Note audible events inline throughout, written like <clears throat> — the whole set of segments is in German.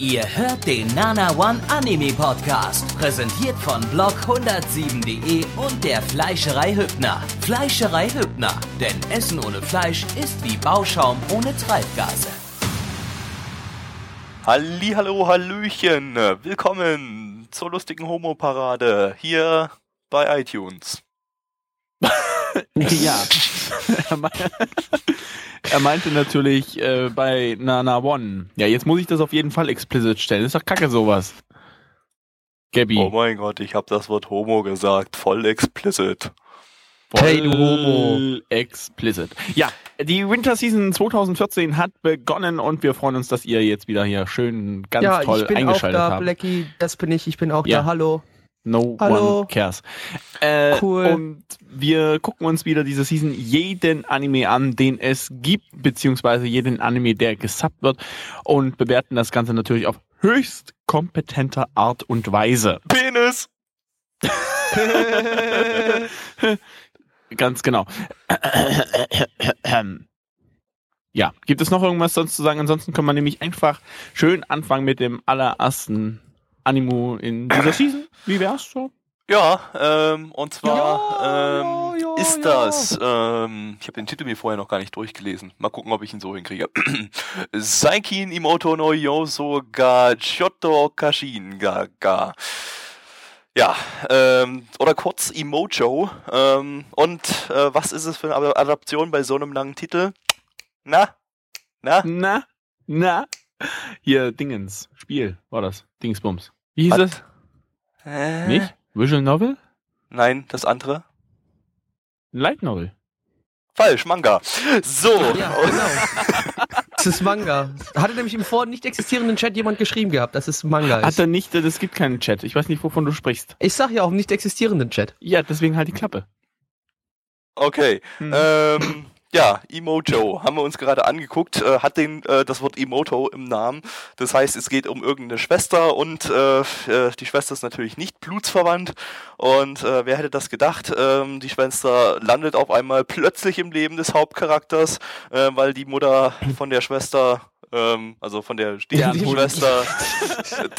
Ihr hört den Nana One Anime Podcast, präsentiert von blog107.de und der Fleischerei Hübner. Fleischerei Hübner, denn Essen ohne Fleisch ist wie Bauschaum ohne Treibgase. Hallo, Hallöchen, willkommen zur lustigen Homo-Parade hier bei iTunes. <laughs> ja. <laughs> er meinte natürlich äh, bei Nana One. Ja, jetzt muss ich das auf jeden Fall explicit stellen. Ist doch kacke sowas. Gabby. Oh mein Gott, ich habe das Wort Homo gesagt. Voll explicit. Voll hey, du Homo. Explicit. Ja, die Winter Season 2014 hat begonnen und wir freuen uns, dass ihr jetzt wieder hier schön ganz ja, toll eingeschaltet habt. Ja, ich bin auch da, Blackie. Das bin ich. Ich bin auch ja. da. Hallo. No Hallo. one cares. Äh, cool. Und wir gucken uns wieder diese Season jeden Anime an, den es gibt, beziehungsweise jeden Anime, der gesubbt wird und bewerten das Ganze natürlich auf höchst kompetenter Art und Weise. Penis! <laughs> Ganz genau. <clears throat> ja, gibt es noch irgendwas sonst zu sagen? Ansonsten kann man nämlich einfach schön anfangen mit dem allerersten Animo in dieser Season. Wie wär's so? Ja, ähm, und zwar ja, ähm, ja, ist ja. das, ähm, ich habe den Titel mir vorher noch gar nicht durchgelesen. Mal gucken, ob ich ihn so hinkriege. <clears throat> Saikin Imoto no Yoso ga Choto Kashin ga ga. Ja, ähm, oder kurz Emojo. Ähm, und äh, was ist es für eine Adaption bei so einem langen Titel? Na? Na? Na? Na? <laughs> Hier, Dingens. Spiel war das. Dingsbums. Wie hieß Was? es? Äh? Nicht? Visual Novel? Nein, das andere. Light Novel. Falsch, Manga. So. Ja, genau. <laughs> das ist Manga. Hatte nämlich im vor nicht existierenden Chat jemand geschrieben gehabt, dass es Manga ist. Hat er nicht, es gibt keinen Chat. Ich weiß nicht, wovon du sprichst. Ich sag ja auch im nicht existierenden Chat. Ja, deswegen halt die Klappe. Okay. Hm. Ähm, ja, Emojo haben wir uns gerade angeguckt, äh, hat den äh, das Wort Emoto im Namen. Das heißt, es geht um irgendeine Schwester und äh, äh, die Schwester ist natürlich nicht blutsverwandt. Und äh, wer hätte das gedacht? Ähm, die Schwester landet auf einmal plötzlich im Leben des Hauptcharakters, äh, weil die Mutter von der Schwester ähm, also von der <laughs> Stiefschwester,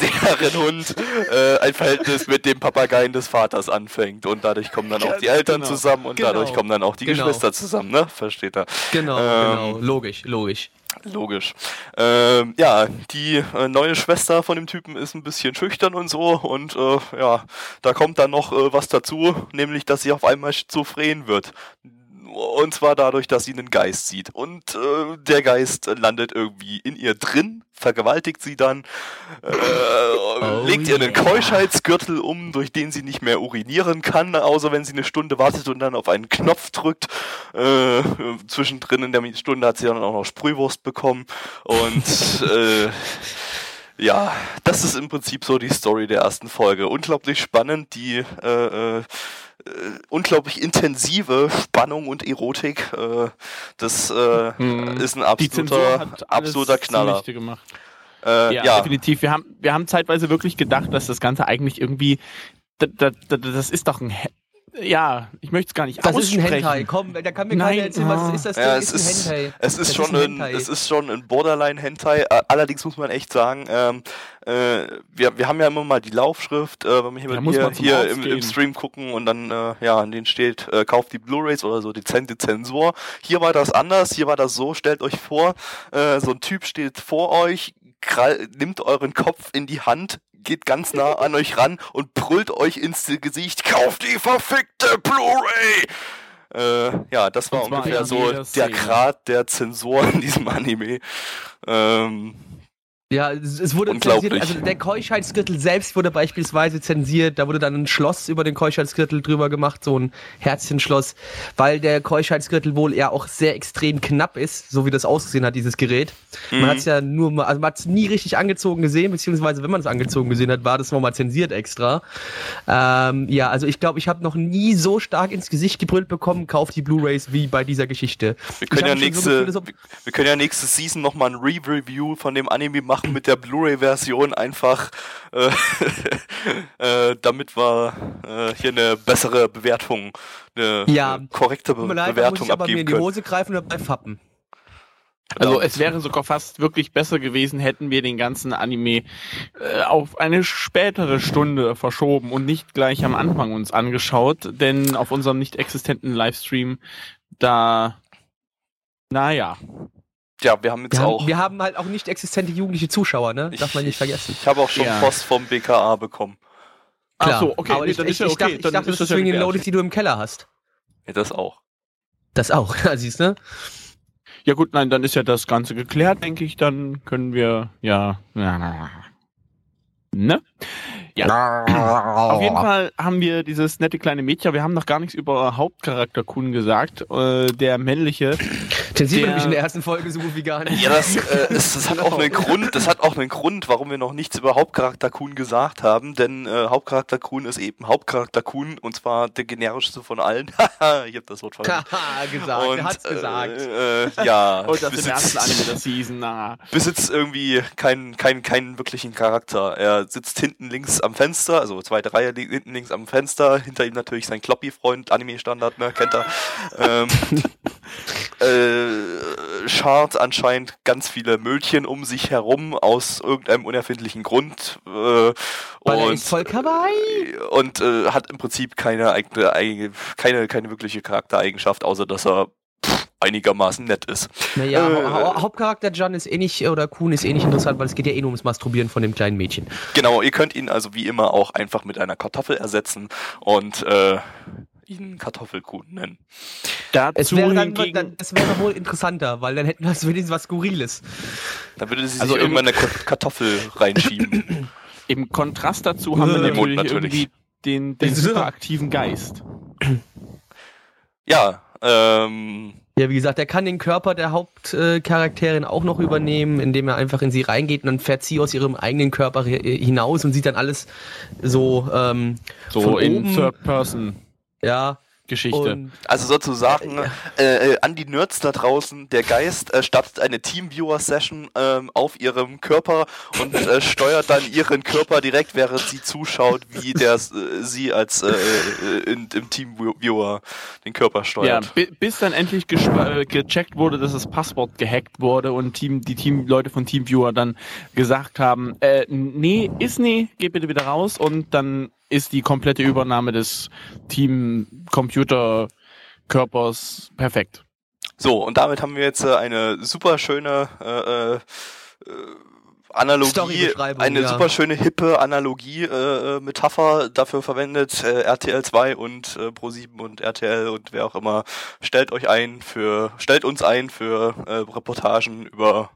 <laughs> deren Hund äh, ein Verhältnis mit dem Papageien des Vaters anfängt. Und dadurch kommen dann auch die Eltern genau. zusammen und genau. dadurch kommen dann auch die genau. Geschwister zusammen, ne? Versteht er? Genau, ähm, genau. Logisch, logisch. Logisch. Ähm, ja, die äh, neue Schwester von dem Typen ist ein bisschen schüchtern und so und äh, ja, da kommt dann noch äh, was dazu, nämlich dass sie auf einmal schizophren wird. Und zwar dadurch, dass sie einen Geist sieht. Und äh, der Geist landet irgendwie in ihr drin, vergewaltigt sie dann, äh, oh legt ihr einen Keuschheitsgürtel um, durch den sie nicht mehr urinieren kann, außer wenn sie eine Stunde wartet und dann auf einen Knopf drückt. Äh, zwischendrin in der Stunde hat sie dann auch noch Sprühwurst bekommen. Und <laughs> äh, ja, das ist im Prinzip so die Story der ersten Folge. Unglaublich spannend, die äh, äh, unglaublich intensive Spannung und Erotik. Äh, das äh, hm. ist ein absoluter, absoluter Knaller. Äh, ja, ja, definitiv. Wir haben, wir haben zeitweise wirklich gedacht, dass das Ganze eigentlich irgendwie, das, das, das ist doch ein ja, ich möchte es gar nicht das aussprechen. Das ist ein Hentai. Komm, da kann mir Nein. keiner erzählen, was ist das ja, es ist, ein Hentai. Es ist, das schon ist ein, ein es ist schon ein Borderline-Hentai. Allerdings muss man echt sagen, ähm, äh, wir, wir haben ja immer mal die Laufschrift, äh, wenn wir hier, hier, hier im, im, Stream gucken und dann, äh, ja, an denen steht, äh, kauft die Blu-Rays oder so, dezente Zensur. Hier war das anders, hier war das so, stellt euch vor, äh, so ein Typ steht vor euch, krall, nimmt euren Kopf in die Hand, geht ganz nah an euch ran und brüllt euch ins Gesicht, kauft die verfickte Blu-ray! Äh, ja, das war ungefähr so der Grad der Zensur in diesem Anime. Ähm, ja, es wurde zensiert, also der Keuschheitsgürtel selbst wurde beispielsweise zensiert, da wurde dann ein Schloss über den Keuschheitsgürtel drüber gemacht, so ein Herzchenschloss, weil der Keuschheitsgürtel wohl ja auch sehr extrem knapp ist, so wie das ausgesehen hat, dieses Gerät. Mhm. Man hat es ja nur mal, also man hat es nie richtig angezogen gesehen, beziehungsweise wenn man es angezogen gesehen hat, war das nochmal zensiert extra. Ähm, ja, also ich glaube, ich habe noch nie so stark ins Gesicht gebrüllt bekommen, kauft die Blu-Rays wie bei dieser Geschichte. Wir können, ja nächste, so wir können ja nächste Season nochmal ein Re-Review von dem Anime machen machen mit der Blu-ray-Version einfach, äh, <laughs> äh, damit wir äh, hier eine bessere Bewertung, eine, ja, eine korrekte Be leid, Bewertung muss ich aber abgeben mir in die Hose greifen und dabei fappen. Also es wäre sogar fast wirklich besser gewesen, hätten wir den ganzen Anime äh, auf eine spätere Stunde verschoben und nicht gleich am Anfang uns angeschaut, denn auf unserem nicht existenten Livestream da, naja. Ja, wir haben jetzt wir auch. Haben, wir haben halt auch nicht existente jugendliche Zuschauer, ne? Darf man nicht vergessen. Ich, ich habe auch schon ja. Post vom BKA bekommen. Klar. Ach so, okay, aber nee, ich, ich, ja okay. ich, dachte, ich dachte, das ist wegen den Loadings, die du im Keller hast. Ja, das auch. Das auch, <laughs> siehst du? Ja gut, nein, dann ist ja das Ganze geklärt, denke ich. Dann können wir ja. Ne? Ja. Auf jeden Fall haben wir dieses nette kleine Mädchen. Wir haben noch gar nichts über Hauptcharakter Kun gesagt. Äh, der männliche. Den sieht man nämlich in der ersten Folge so gut wie gar nicht. Ja, das, äh, das, das hat auch einen Grund. Das hat auch einen Grund, warum wir noch nichts über Hauptcharakter Kun gesagt haben. Denn äh, Hauptcharakter Kun ist eben Hauptcharakter Kun und zwar der generischste von allen. <laughs> ich hab das Wort vergessen. gesagt. Und, er hat's gesagt. Äh, äh, ja. und <laughs> das im ersten Anime der Season. Na. Besitzt irgendwie keinen keinen keinen wirklichen Charakter. Er sitzt hinten links am Fenster, also zweite Reihe hinten links am Fenster, hinter ihm natürlich sein Kloppy-Freund, Anime-Standard, ne, kennt er. ähm, <laughs> äh, schart anscheinend ganz viele Möldchen um sich herum aus irgendeinem unerfindlichen Grund. Äh, Weil und, voll kawaii. Und äh, hat im Prinzip keine eigene, keine, keine wirkliche Charaktereigenschaft, außer dass er einigermaßen nett ist. Naja, äh, ha Hauptcharakter John ist eh nicht, oder Kuhn ist eh nicht interessant, weil es geht ja eh nur ums Masturbieren von dem kleinen Mädchen. Genau, ihr könnt ihn also wie immer auch einfach mit einer Kartoffel ersetzen und äh, ihn Kartoffelkuhn nennen. Dazu es wäre dann, dann, das wäre wohl interessanter, weil dann hätten wir wenigstens was Skurriles. Dann würde sie also sich irgendwann eine Kartoffel reinschieben. Im Kontrast dazu haben wir natürlich, natürlich. irgendwie den, den <laughs> superaktiven Geist. Ja, ähm, ja, wie gesagt, er kann den Körper der Hauptcharakterin auch noch übernehmen, indem er einfach in sie reingeht und dann fährt sie aus ihrem eigenen Körper hinaus und sieht dann alles so ähm, so in oben. Third Person. Ja, Geschichte. Und, also sozusagen äh, äh, an die Nerds da draußen, der Geist äh, startet eine Teamviewer-Session ähm, auf ihrem Körper und äh, steuert dann ihren Körper direkt, während sie zuschaut, wie der äh, sie als äh, in, im Teamviewer den Körper steuert. Ja, bis dann endlich gecheckt wurde, dass das Passwort gehackt wurde und Team, die Teamleute von Teamviewer dann gesagt haben, nee, ist nee, geh bitte wieder raus und dann ist die komplette Übernahme des Team-Computer-Körpers perfekt. So, und damit haben wir jetzt äh, eine super schöne äh, äh, Analogie, eine ja. super schöne hippe Analogie, äh, Metapher dafür verwendet. Äh, RTL 2 und äh, Pro7 und RTL und wer auch immer stellt euch ein für, stellt uns ein für äh, Reportagen über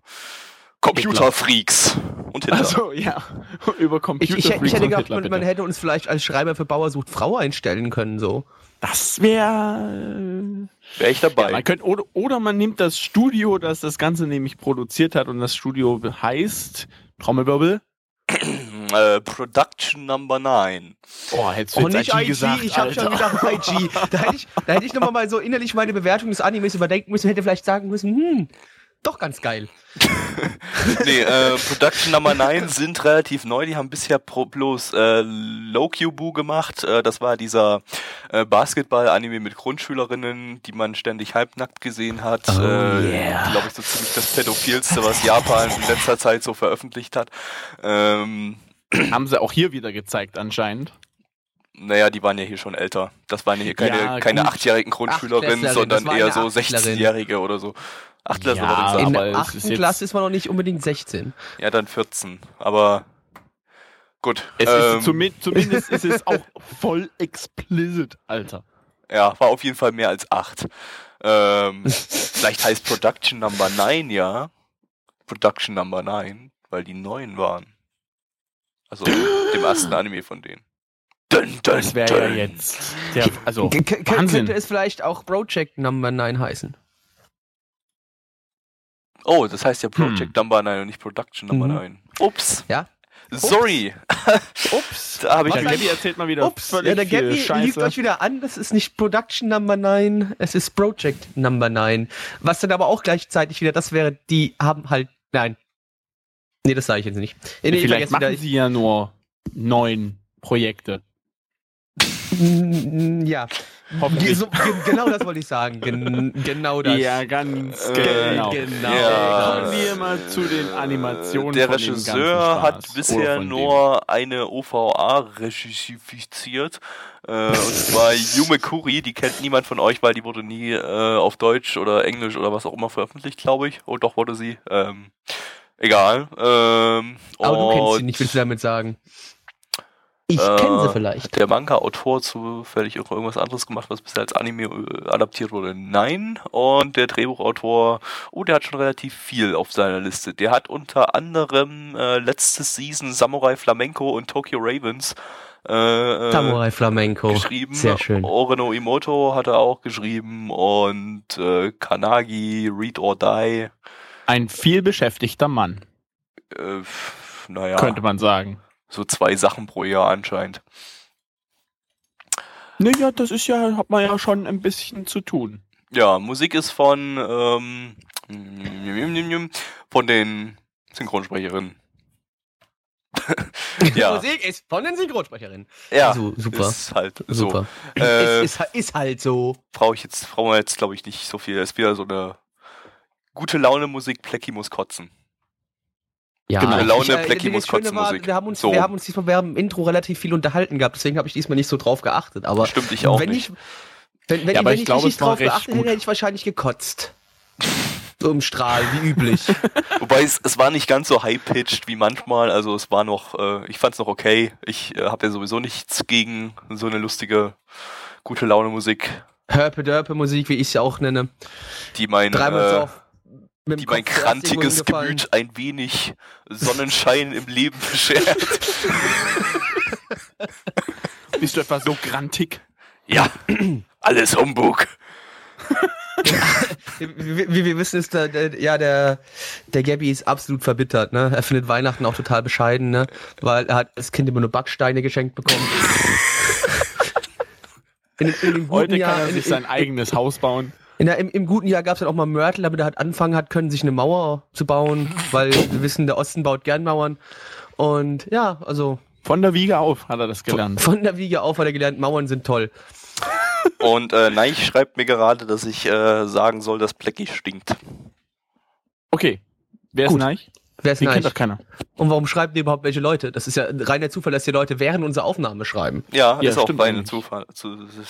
Computerfreaks und Hitler. Also ja, <laughs> über Computerfreaks. Ich, ich, ich hätte gedacht, man, man, hätte uns vielleicht als Schreiber für Bauer sucht Frau einstellen können, so. Das wäre. Wäre ich dabei. Ja, man könnte, oder, oder man nimmt das Studio, das das Ganze nämlich produziert hat und das Studio heißt Trommelwirbel. Äh, Production Number 9. Oh, hättest du oh, nicht IG, gesagt, ich hab schon gedacht IG. Da hätte ich, da hätte ich nochmal mal so innerlich meine Bewertung des Animes überdenken müssen, hätte vielleicht sagen müssen, hm, doch ganz geil. <laughs> nee, äh, Production Number 9 sind relativ neu. Die haben bisher bloß äh, Boo gemacht. Äh, das war dieser äh, Basketball-Anime mit Grundschülerinnen, die man ständig halbnackt gesehen hat. Oh, äh, yeah. Glaube ich, so ziemlich das Pädophilste, was Japan in letzter Zeit so veröffentlicht hat. Ähm, <clears throat> haben sie auch hier wieder gezeigt anscheinend. Naja, die waren ja hier schon älter. Das waren hier keine, ja, keine achtjährigen Grundschülerinnen, sondern eher so 16-Jährige oder so. Achtler ja, würde ich sagen. In der achten Klasse ist man noch nicht unbedingt 16. Ja, dann 14. Aber gut. Es ähm, ist zumindest, <laughs> zumindest ist es auch voll explicit, Alter. Ja, war auf jeden Fall mehr als 8. Ähm, <laughs> vielleicht heißt Production Number 9 ja. Production Number 9, weil die neun waren. Also <gasps> dem ersten Anime von denen. Dun, dun, das wäre ja jetzt. Der, also, K könnte es vielleicht auch Project Number 9 heißen? Oh, das heißt ja Project hm. Number 9 und nicht Production Number mhm. 9. Ups. Ja. Sorry. Ups. <laughs> da habe ich der Gabby erzählt mal wieder Ups. Ja, der Gabby lügt euch wieder an. Das ist nicht Production Number 9, es ist Project Number 9. Was dann aber auch gleichzeitig wieder, das wäre, die haben halt, nein. Nee, das sage ich jetzt nicht. Nee, nee, Vielleicht machen wieder. sie ja nur neun Projekte. ja. So, genau das wollte ich sagen. Gen genau das. Ja, ganz äh, genau. genau. Ja. Kommen wir mal zu den Animationen. Der Regisseur hat bisher nur eine OVA regissifiziert. Äh, und zwar Yume Kuri, die kennt niemand von euch, weil die wurde nie äh, auf Deutsch oder Englisch oder was auch immer veröffentlicht, glaube ich. Oh, doch wurde sie. Ähm, egal. Ähm, Aber du kennst sie nicht, willst du damit sagen? Ich äh, kenne sie vielleicht. Der Manga-Autor zufällig irgendwas anderes gemacht, was bisher als Anime äh, adaptiert wurde? Nein. Und der Drehbuchautor, oh, der hat schon relativ viel auf seiner Liste. Der hat unter anderem äh, letzte Season Samurai Flamenco und Tokyo Ravens äh, äh Samurai Flamenco. geschrieben. Sehr schön. Oreno Imoto hat er auch geschrieben und äh, Kanagi, Read or Die. Ein vielbeschäftigter Mann. Äh, naja. Könnte man sagen so zwei Sachen pro Jahr anscheinend. Naja, das ist ja, hat man ja schon ein bisschen zu tun. Ja, Musik ist von, ähm, von den Synchronsprecherinnen. <laughs> ja. Musik ist von den Synchronsprecherinnen. Ja, also, super. Ist halt super. so. Äh, <laughs> ist, ist, ist, halt so. Brauche ich jetzt, brauchen wir jetzt, glaube ich, nicht so viel. Es ist wieder so eine gute Laune Musik, Plecki muss kotzen. Ja, genau. Laune, äh, Blackie muss kotzen war, Wir haben uns, so. wir haben uns diesmal, wir haben im Intro relativ viel unterhalten gehabt, deswegen habe ich diesmal nicht so drauf geachtet. Aber Stimmt, ich auch wenn nicht. Ich, wenn, wenn, ja, ich, wenn ich, ich glaube, nicht drauf geachtet hätte, hätte ich wahrscheinlich gekotzt. <laughs> so im Strahl, wie üblich. <laughs> Wobei es, es war nicht ganz so high-pitched wie manchmal, also es war noch, äh, ich fand es noch okay. Ich äh, habe ja sowieso nichts gegen so eine lustige, gute Laune Musik. Hörpe-Dörpe-Musik, wie ich sie auch nenne. Die mein, äh, die mein krantiges Gemüt ein wenig Sonnenschein im Leben beschert. <laughs> Bist du etwa so grantig? Ja, alles Humbug. wie, wie, wir wissen, ist der, der, ja der der Gabby ist absolut verbittert. Ne? Er findet Weihnachten auch total bescheiden, ne? weil er hat das Kind immer nur Backsteine geschenkt bekommen. <laughs> in, in, Heute Jahr, kann er sich in, sein eigenes Haus bauen. Der, im, im, guten Jahr gab es dann auch mal Mörtel, damit er halt anfangen hat können, sich eine Mauer zu bauen, weil wir wissen, der Osten baut gern Mauern. Und ja, also. Von der Wiege auf hat er das gelernt. Von, von der Wiege auf hat er gelernt, Mauern sind toll. Und äh, Neich schreibt mir gerade, dass ich äh, sagen soll, dass Plecki stinkt. Okay. Wer ist Gut. Neich? Wer ist Den kennt doch keiner. Und warum schreiben die überhaupt welche Leute? Das ist ja reiner Zufall, dass die Leute während unserer Aufnahme schreiben. Ja, ja ist auch reiner Zufall.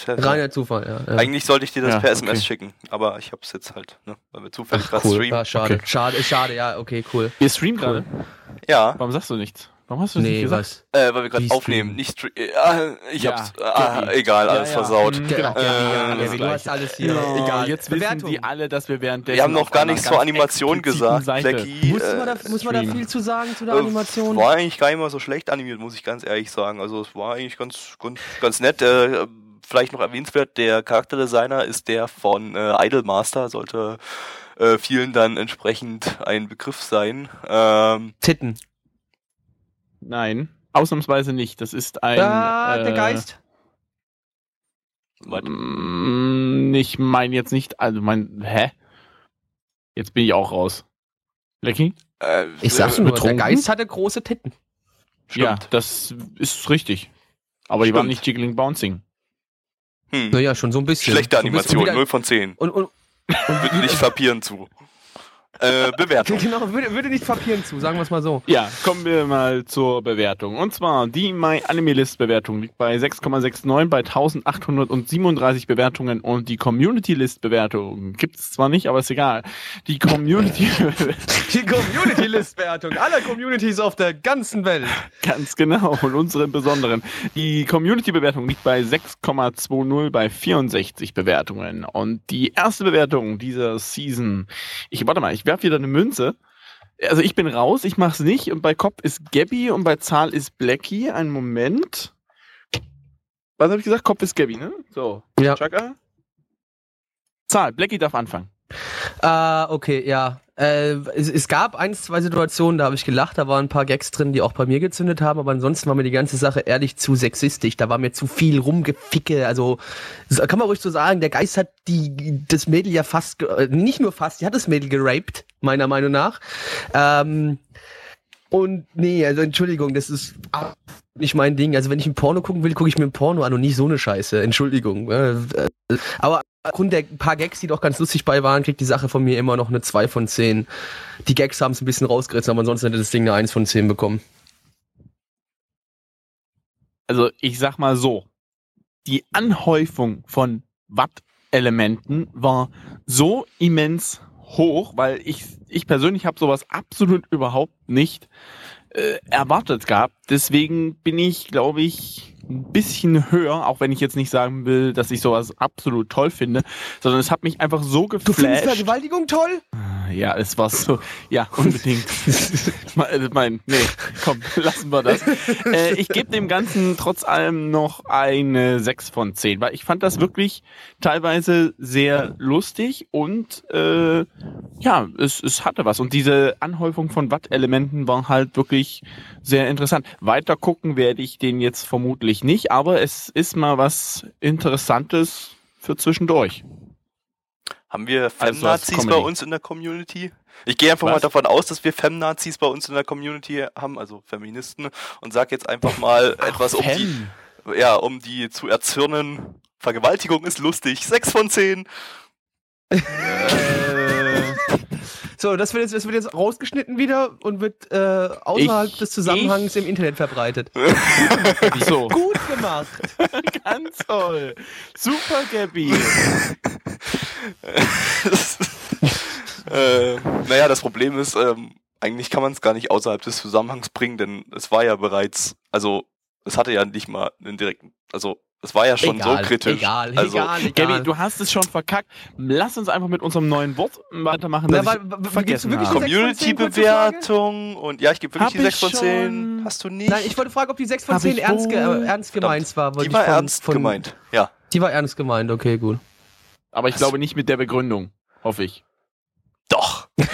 reiner Zufall, ja, ja, Eigentlich sollte ich dir das ja, per SMS okay. schicken, aber ich hab's jetzt halt, ne, weil wir zufällig gerade cool. streamen. Ah, schade, okay. schade, schade, ja, okay, cool. Ihr streamt gerade? Ja. Warum sagst du nichts? Warum hast du das nee, nicht gesagt? Äh, weil wir gerade aufnehmen, nicht äh, ich ja, hab's, ah, egal, alles ja, ja. versaut. Mhm, genau, äh, du hast alles hier, no, egal. Jetzt wissen die alle, dass wir während Wir haben noch gar nichts zur Animation gesagt, Blackie. Muss, man da, muss man da viel zu sagen zu der äh, Animation? War eigentlich gar nicht mal so schlecht animiert, muss ich ganz ehrlich sagen. Also es war eigentlich ganz, ganz, ganz nett. Äh, vielleicht noch erwähnenswert, der Charakterdesigner ist der von äh, Idolmaster, sollte äh, vielen dann entsprechend ein Begriff sein. Ähm, Titten. Nein. Ausnahmsweise nicht. Das ist ein. Ah, äh, der Geist. Mm, ich meine jetzt nicht, also mein, hä? Jetzt bin ich auch raus. Lecky? Äh, ich sag's nur, betrunken? der Geist hatte große Titten. Stimmt. Ja, das ist richtig. Aber Stimmt. die waren nicht Jiggling Bouncing. Hm. Naja, schon so ein bisschen. Schlechte Animation, so 0 von 10. Und, und, und <laughs> Bitte nicht verpieren zu. Äh, Bewertung. <laughs> Genau, würde, würde nicht Papieren zu, sagen wir es mal so. Ja, kommen wir mal zur Bewertung. Und zwar die My Anime List Bewertung liegt bei 6,69 bei 1837 Bewertungen und die Community List Bewertung gibt es zwar nicht, aber ist egal. Die Community <laughs> Die Community List Bewertung aller Communities auf der ganzen Welt. Ganz genau und unsere besonderen. Die Community Bewertung liegt bei 6,20 bei 64 Bewertungen und die erste Bewertung dieser Season. Ich warte mal, ich werfe wieder eine Münze. Also ich bin raus, ich mach's nicht. Und bei Kopf ist Gabby und bei Zahl ist Blackie. Einen Moment. Was habe ich gesagt? Kopf ist Gabby, ne? So. Ja. Chaka. Zahl, Blackie darf anfangen. Ah, okay, ja. Äh, es, es, gab ein, zwei Situationen, da habe ich gelacht, da waren ein paar Gags drin, die auch bei mir gezündet haben, aber ansonsten war mir die ganze Sache ehrlich zu sexistisch. Da war mir zu viel rumgeficke. Also kann man ruhig so sagen, der Geist hat die das Mädel ja fast, nicht nur fast, die hat das Mädel geraped, meiner Meinung nach. Ähm, Und nee, also Entschuldigung, das ist nicht mein Ding. Also wenn ich ein Porno gucken will, gucke ich mir ein Porno an und nicht so eine Scheiße. Entschuldigung. Äh, aber aufgrund der paar Gags, die doch ganz lustig bei waren, kriegt die Sache von mir immer noch eine 2 von 10. Die Gags haben es ein bisschen rausgerissen, aber ansonsten hätte das Ding eine 1 von 10 bekommen. Also ich sag mal so, die Anhäufung von Watt-Elementen war so immens hoch, weil ich, ich persönlich habe sowas absolut überhaupt nicht äh, erwartet gehabt. Deswegen bin ich, glaube ich, ein bisschen höher, auch wenn ich jetzt nicht sagen will, dass ich sowas absolut toll finde, sondern es hat mich einfach so geflasht. Du findest Vergewaltigung toll? Ja, es war so, ja, unbedingt. <laughs> Äh, mein, nee, komm, lassen wir das. Äh, ich gebe dem Ganzen trotz allem noch eine 6 von 10, weil ich fand das wirklich teilweise sehr lustig und äh, ja, es, es hatte was. Und diese Anhäufung von Watt-Elementen war halt wirklich sehr interessant. Weiter gucken werde ich den jetzt vermutlich nicht, aber es ist mal was Interessantes für zwischendurch. Haben wir also Femnazis also bei uns in der Community? Ich gehe einfach Was? mal davon aus, dass wir Femnazis bei uns in der Community haben, also Feministen, und sag jetzt einfach mal Ach, etwas, um Fem. die, ja, um die zu erzürnen. Vergewaltigung ist lustig. Sechs von zehn. <laughs> Äh. So, das wird, jetzt, das wird jetzt rausgeschnitten wieder und wird äh, außerhalb ich, des Zusammenhangs ich. im Internet verbreitet. <laughs> so. Gut gemacht. <laughs> Ganz toll. Super, Gabby. <laughs> äh, naja, das Problem ist, ähm, eigentlich kann man es gar nicht außerhalb des Zusammenhangs bringen, denn es war ja bereits, also es hatte ja nicht mal einen direkten, also es war ja schon egal, so kritisch. Egal, also, egal, egal. Gaby, du hast es schon verkackt. Lass uns einfach mit unserem neuen Wort weitermachen. Na, weil, vergessen wirklich Community-Bewertung und ja, ich gebe wirklich Hab die 6 von 10. Hast du nicht? Nein, ich wollte fragen, ob die 6 von 10 ernst, ge äh, ernst gemeint war. Die war von, ernst von, gemeint, ja. Die war ernst gemeint, okay, gut. Aber ich Was? glaube nicht mit der Begründung, hoffe ich. Doch. <laughs>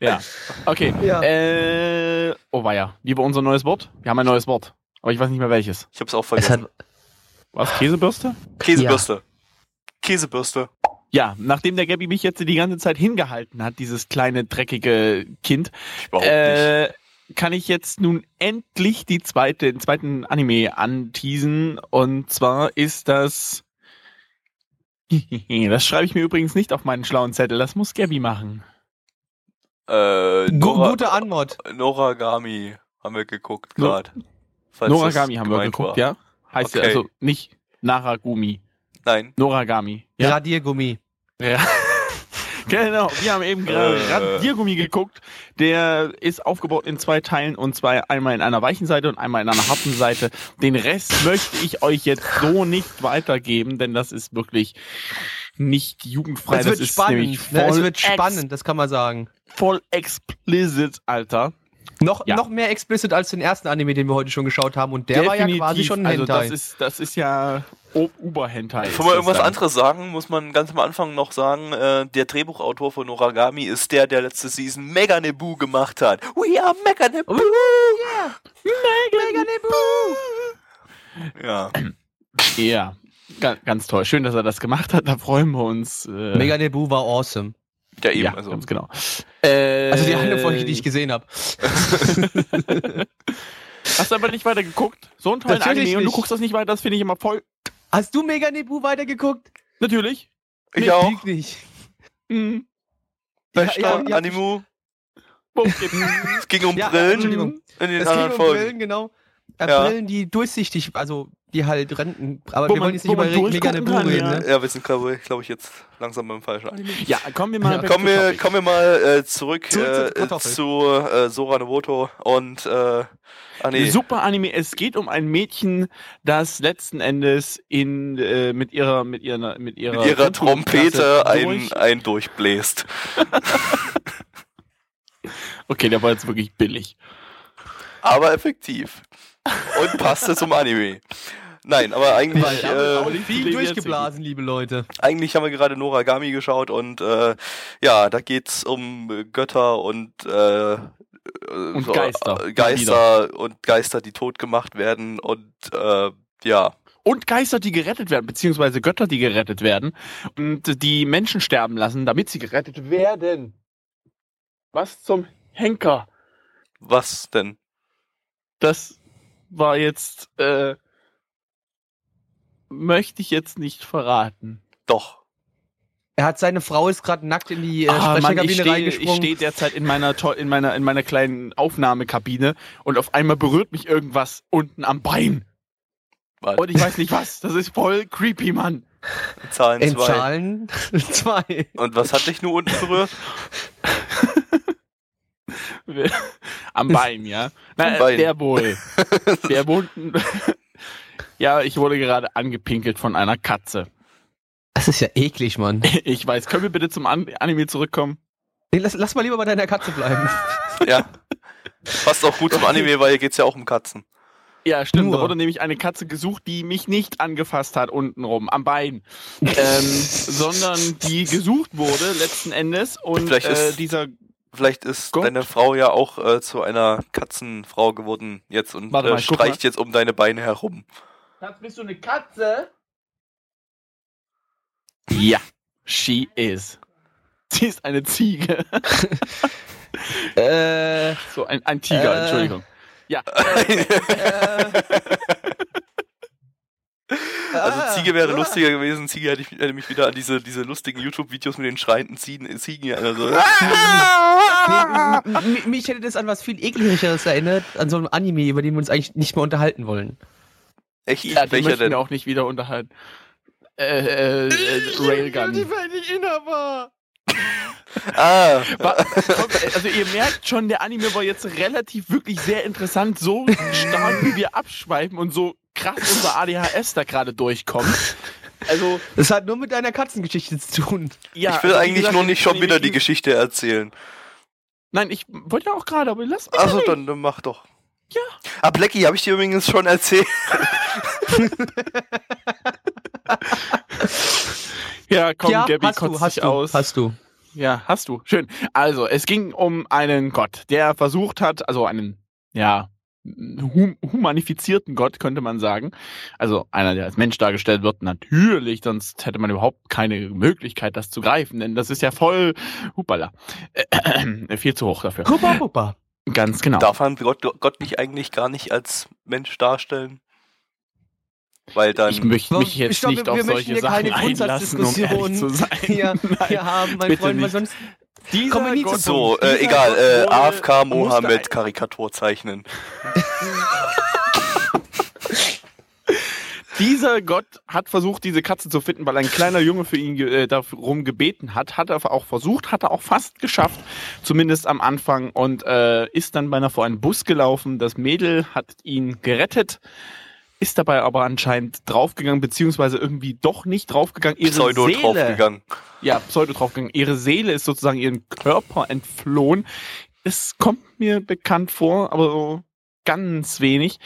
ja, okay. Ja. Äh, oh weia, wie war unser neues Wort? Wir haben ein neues Wort. Aber ich weiß nicht mehr welches. Ich hab's auch vergessen. Hat... Was? Käsebürste? Käsebürste. Ja. Käsebürste. Ja, nachdem der Gabby mich jetzt die ganze Zeit hingehalten hat, dieses kleine dreckige Kind, äh, kann ich jetzt nun endlich die zweite, den zweiten Anime anteasen. Und zwar ist das. <laughs> das schreibe ich mir übrigens nicht auf meinen schlauen Zettel. Das muss Gabby machen. Äh, Nora, Gute Antwort. Noragami haben wir geguckt gerade. Noragami haben wir geguckt, war. ja? Heißt okay. ja also nicht Naragumi. Nein. Noragami. Ja? Radiergummi. Ja. <laughs> genau, wir haben eben gerade äh. Radiergummi geguckt. Der ist aufgebaut in zwei Teilen und zwar einmal in einer weichen Seite und einmal in einer harten Seite. Den Rest möchte ich euch jetzt so nicht weitergeben, denn das ist wirklich nicht jugendfrei. Es wird das spannend. Ne? Es wird spannend, das kann man sagen. Voll explicit, Alter. Noch, ja. noch mehr explicit als den ersten Anime, den wir heute schon geschaut haben. Und der Definitiv. war ja quasi schon ein Hentai. Also das ist, das ist ja Uber-Hentai. Bevor wir irgendwas dann. anderes sagen, muss man ganz am Anfang noch sagen, äh, der Drehbuchautor von Noragami ist der, der letzte Season Mega Nebu gemacht hat. We are Mega Nebu! Oh, yeah! Mega, Nebu! Ja. Ja, ganz, ganz toll. Schön, dass er das gemacht hat. Da freuen wir uns. Äh Mega Nebu war awesome. Ja, eben. Ja, also. ganz genau. Äh, also die eine Folge, die ich gesehen habe. <laughs> Hast du aber nicht weiter geguckt? So ein tollen Anime nicht. und du guckst das nicht weiter, das finde ich immer voll. Hast du Mega Nebu weitergeguckt? Natürlich. Ich nee, auch. nicht. Mhm. Bester ja, ja, Animu. es ging um ja, Brillen in den es anderen ging um Folgen. Brillen, genau. Äh, ja. Brillen, die durchsichtig, also die halt renten. Aber wo wir man, wollen jetzt nicht über Mega Nebu reden. Ne? Ja, wir sind, glaube glaub ich, jetzt langsam beim falschen Anime. Ja, kommen wir mal, ja. kommen wir, kommen wir mal äh, zurück, zurück äh, zu äh, Sora Noboto und äh, Ah, nee. Super Anime. Es geht um ein Mädchen, das letzten Endes in äh, mit ihrer mit ihrer mit ihrer, mit ihrer Trompete ein, ein durchbläst. <laughs> okay, der war jetzt wirklich billig. Aber effektiv. Und passte zum Anime. Nein, aber eigentlich. Ich habe äh, viel durchgeblasen, liebe Leute. Eigentlich haben wir gerade Noragami geschaut und äh, ja, da geht's um Götter und äh, und so, Geister. Geister und Geister, die tot gemacht werden und äh, ja. Und Geister, die gerettet werden, beziehungsweise Götter, die gerettet werden und die Menschen sterben lassen, damit sie gerettet werden. Was zum Henker. Was denn? Das war jetzt, äh, möchte ich jetzt nicht verraten. Doch. Er hat seine Frau ist gerade nackt in die äh, ah, Sprecherkabine ich reingesprungen. Ich stehe derzeit in meiner, in, meiner, in meiner kleinen Aufnahmekabine und auf einmal berührt mich irgendwas unten am Bein. Was? Und ich weiß nicht was. Das ist voll creepy, Mann. Zahlen in zwei. Zahlen <laughs> zwei. Und was hat dich nur unten berührt? <laughs> am Bein, ja. Nein, Bein. der wohl. <laughs> der wohnt. <laughs> ja, ich wurde gerade angepinkelt von einer Katze. Das ist ja eklig, Mann. <laughs> Ich weiß. Können wir bitte zum Anime zurückkommen? Nee, lass, lass mal lieber bei deiner Katze bleiben. ja. Passt auch gut zum Anime, weil hier geht es ja auch um Katzen. Ja, stimmt. Nur. Da wurde nämlich eine Katze gesucht, die mich nicht angefasst hat untenrum, am Bein. ähm, sondern die gesucht wurde letzten Endes. Und äh, dieser vielleicht ist Gott. deine Frau ja auch äh, zu einer Katzenfrau geworden jetzt und mal, äh, streicht jetzt um deine Beine herum. Schatz, bist du eine Katze? Ja, she is. Sie ist eine Ziege. <laughs> äh, so, ein, ein Tiger, äh, Entschuldigung. Ja. <laughs> <laughs> Also Ziege wäre lustiger gewesen. Ziege hätte, ich, hätte mich wieder an diese, diese lustigen YouTube-Videos mit den schreienden Ziegen, Ziegen also. <laughs> nee, mich hätte das an was viel ekligeres erinnert, an so einem Anime, über den wir uns eigentlich nicht mehr unterhalten wollen. Echt? Ja, Welcher möchten denn? wir auch nicht wieder unterhalten äh, äh, äh Railgun. Die war nicht innerbar. <laughs> ah. Also ihr merkt schon, der Anime war jetzt relativ wirklich sehr interessant, so stark wie wir abschweifen und so krass unser ADHS da gerade durchkommt. <laughs> Also, das hat nur mit deiner Katzengeschichte zu tun. Ja, ich will also, eigentlich gesagt, nur nicht schon wieder die Geschichte erzählen. Nein, ich wollte ja auch gerade, aber lass mich. Also dann, dann mach doch. Ja. Ah, Blackie, habe ich dir übrigens schon erzählt. <laughs> ja, komm, ja, Gabby, hast du, hast du, aus. Hast du. Ja, hast du. Schön. Also, es ging um einen Gott, der versucht hat, also einen, ja, hum humanifizierten Gott, könnte man sagen. Also einer, der als Mensch dargestellt wird, natürlich, sonst hätte man überhaupt keine Möglichkeit, das zu greifen, denn das ist ja voll, hupala, äh, viel zu hoch dafür. Hupa, hupa. Ganz genau. Darf man Gott, Gott nicht eigentlich gar nicht als Mensch darstellen? Weil dann ich möchte mich jetzt glaub, nicht wir, auf solche Sachen einlassen, um ehrlich zu sein. Hier, hier haben, mein Freund, weil sonst dieser Gott, so, äh, egal, äh, AFK Mohammed Karikatur zeichnen. <laughs> Dieser Gott hat versucht, diese Katze zu finden, weil ein kleiner Junge für ihn äh, darum gebeten hat. Hat er auch versucht, hat er auch fast geschafft, zumindest am Anfang, und äh, ist dann beinahe vor einen Bus gelaufen. Das Mädel hat ihn gerettet, ist dabei aber anscheinend draufgegangen, beziehungsweise irgendwie doch nicht draufgegangen. Ihre Pseudo Seele, draufgegangen. Ja, Pseudo draufgegangen. Ihre Seele ist sozusagen ihren Körper entflohen. Es kommt mir bekannt vor, aber so ganz wenig.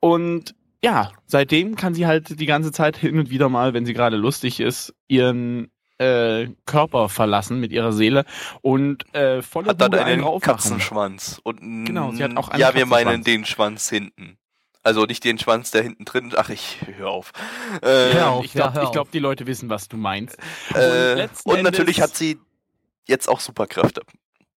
Und ja, seitdem kann sie halt die ganze Zeit hin und wieder mal, wenn sie gerade lustig ist, ihren äh, Körper verlassen mit ihrer Seele und äh, voller hat dann einen, einen Katzenschwanz und genau, sie hat auch einen ja, wir meinen den Schwanz hinten. Also nicht den Schwanz, der hinten drin. Ach, ich hör auf. Äh, hör auf ich glaube, ja, glaub, die Leute wissen, was du meinst. Äh, und, und natürlich hat sie jetzt auch Superkräfte.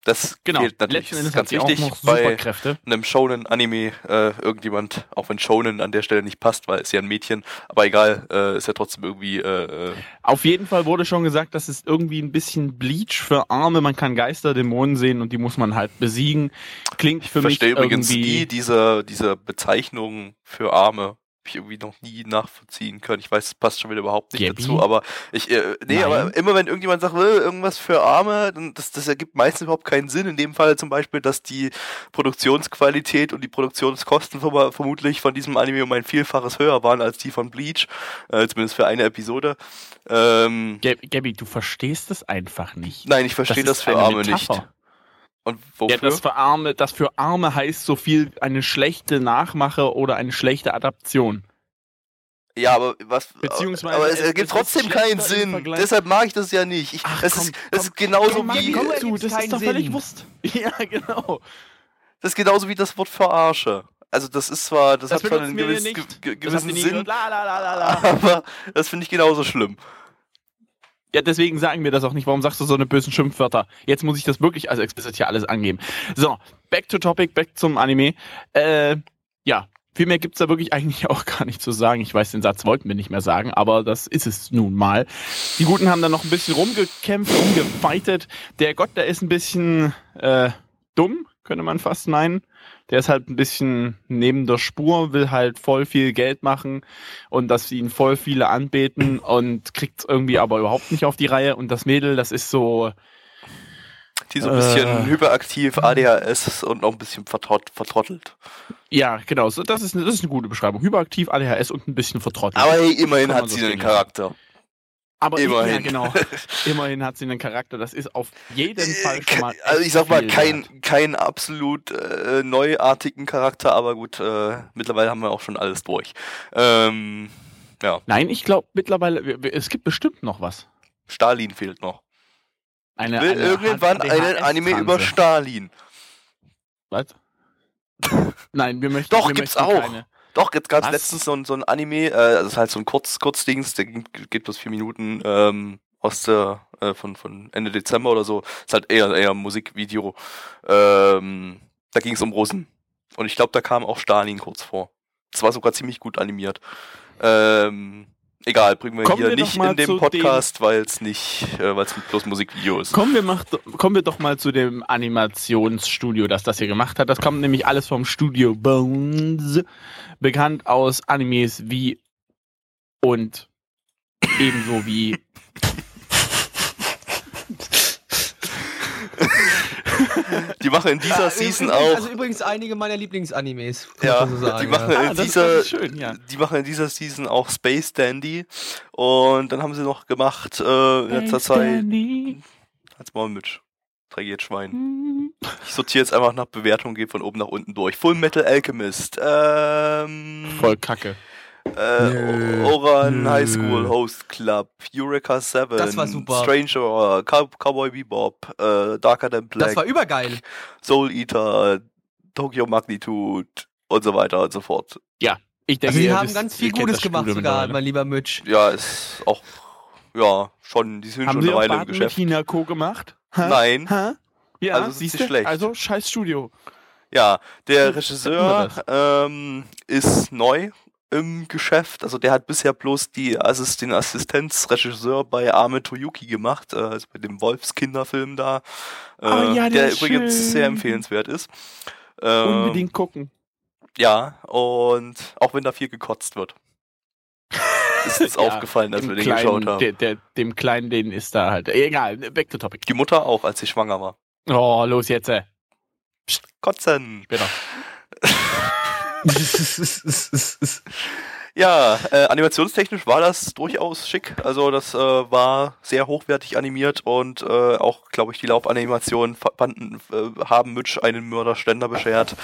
Das genau. fehlt natürlich. Ist ganz wichtig bei einem Shonen-Anime. Äh, irgendjemand, auch wenn Shonen an der Stelle nicht passt, weil es ja ein Mädchen, aber egal, äh, ist ja trotzdem irgendwie. Äh, äh, Auf jeden Fall wurde schon gesagt, das ist irgendwie ein bisschen Bleach für Arme. Man kann Geister, Dämonen sehen und die muss man halt besiegen. Klingt für ich mich. Ich verstehe übrigens nie diese, diese Bezeichnung für Arme ich irgendwie noch nie nachvollziehen können. Ich weiß, es passt schon wieder überhaupt nicht Gabi? dazu, aber ich, äh, nee, Nein. aber immer wenn irgendjemand sagt, will irgendwas für Arme, dann das, das ergibt meistens überhaupt keinen Sinn. In dem Fall zum Beispiel, dass die Produktionsqualität und die Produktionskosten vermutlich von diesem Anime um ein Vielfaches höher waren als die von Bleach, äh, zumindest für eine Episode. Ähm, Gabi, du verstehst das einfach nicht. Nein, ich verstehe das, das für Arme Metapher. nicht. Und wofür? Ja, das für Arme, das für Arme heißt so viel eine schlechte Nachmache oder eine schlechte Adaption. Ja, aber was? Beziehungsweise aber es ergibt trotzdem keinen Sinn. Deshalb mag ich das ja nicht. Ich, Ach, das, komm, ist, das komm, ist genauso komm, wie. Komm zu, das ist doch völlig Wurst. <laughs> Ja, genau. Das ist genauso wie das Wort Verarsche. Also das ist zwar, das, das hat zwar einen gewiss, ge gewissen Sinn, la, la, la, <laughs> aber das finde ich genauso schlimm. Ja, deswegen sagen wir das auch nicht. Warum sagst du so eine bösen Schimpfwörter? Jetzt muss ich das wirklich als explizit hier alles angeben. So, back to topic, back zum Anime. Äh, ja, viel mehr gibt's da wirklich eigentlich <laughs> auch gar nicht zu sagen. Ich weiß, den Satz wollten wir nicht mehr sagen, aber das ist es nun mal. Die Guten haben dann noch ein bisschen rumgekämpft, rumgefeitet. Der Gott, der ist ein bisschen äh, dumm, könnte man fast meinen. Der ist halt ein bisschen neben der Spur, will halt voll viel Geld machen und dass ihn voll viele anbeten und kriegt irgendwie aber überhaupt nicht auf die Reihe. Und das Mädel, das ist so, die so ein bisschen äh, hyperaktiv, ADHS und noch ein bisschen vertrott, vertrottelt. Ja, genau. So, das, ist eine, das ist eine gute Beschreibung. Hyperaktiv, ADHS und ein bisschen vertrottelt. Aber hey, immerhin hat sie einen Charakter. Aber immerhin. Ja, genau. <laughs> immerhin hat sie einen Charakter. Das ist auf jeden äh, Fall schon mal. Also ich sag mal, kein, kein absolut äh, neuartigen Charakter, aber gut, äh, mittlerweile haben wir auch schon alles durch. Ähm, ja. Nein, ich glaube mittlerweile, es gibt bestimmt noch was. Stalin fehlt noch. Eine, will eine irgendwann einen Anime über Stalin. Was? <laughs> Nein, wir möchten Doch, wir gibt's auch. Keine. Doch, jetzt gab es letztens so, so ein Anime, äh, das ist halt so ein Kurz, Kurzdings, der geht bloß vier Minuten ähm, aus der, äh, von, von Ende Dezember oder so. Ist halt eher, eher ein Musikvideo. Ähm, da ging es um Russen. Und ich glaube, da kam auch Stalin kurz vor. Das war sogar ziemlich gut animiert. Ähm, Egal, bringen wir kommen hier wir nicht in dem Podcast, weil es nicht, äh, weil es bloß Musikvideo ist. Kommen wir, macht, kommen wir doch mal zu dem Animationsstudio, das das hier gemacht hat. Das kommt nämlich alles vom Studio Bones, bekannt aus Animes wie und ebenso wie <laughs> Die machen in dieser ja, Season übrigens, auch. Also übrigens einige meiner Lieblingsanimes. Ja, so sagen, die machen ja. in ah, dieser, schön, ja. die machen in dieser Season auch Space Dandy und dann haben sie noch gemacht äh, in letzter Zeit. Als mal mit. Tragiert Schwein. Hm. Ich sortiere jetzt einfach nach Bewertung, gehe von oben nach unten durch. Full Metal Alchemist. Ähm, Voll Kacke. Äh, Oran High School Host Club, Eureka 7, das war super. Stranger, Cow Cowboy Bebop, äh, Darker Than Black. Das war übergeil. Soul Eater, Tokyo Magnitude und so weiter und so fort. Ja, ich denke, also sie haben ganz viel Gutes gemacht sogar, mein lieber Mitch. Ja, ist auch, ja, schon, die sind haben schon eine Weile im Geschäft. Haben Hinako gemacht? Ha? Nein. Ha? Ja, also siehst du, schlecht. Also scheiß Studio. Ja, der Regisseur ähm, ist neu im Geschäft. Also der hat bisher bloß die Assist den Assistenzregisseur bei Ame Toyuki gemacht, äh, also bei dem Wolfskinderfilm da, äh, oh, ja, der, der übrigens schön. sehr empfehlenswert ist. Äh, Unbedingt gucken. Ja, und auch wenn da viel gekotzt wird. <laughs> ist uns ja, aufgefallen, als wir den kleinen, geschaut haben. Der, der, dem Kleinen, den ist da halt. Egal, back to topic. Die Mutter auch, als sie schwanger war. Oh, los jetzt. Äh. Psst, kotzen. Später. <laughs> ja, äh, animationstechnisch war das durchaus schick. Also das äh, war sehr hochwertig animiert und äh, auch, glaube ich, die Laufanimationen fanden, äh, haben Mitch einen Mörderständer beschert.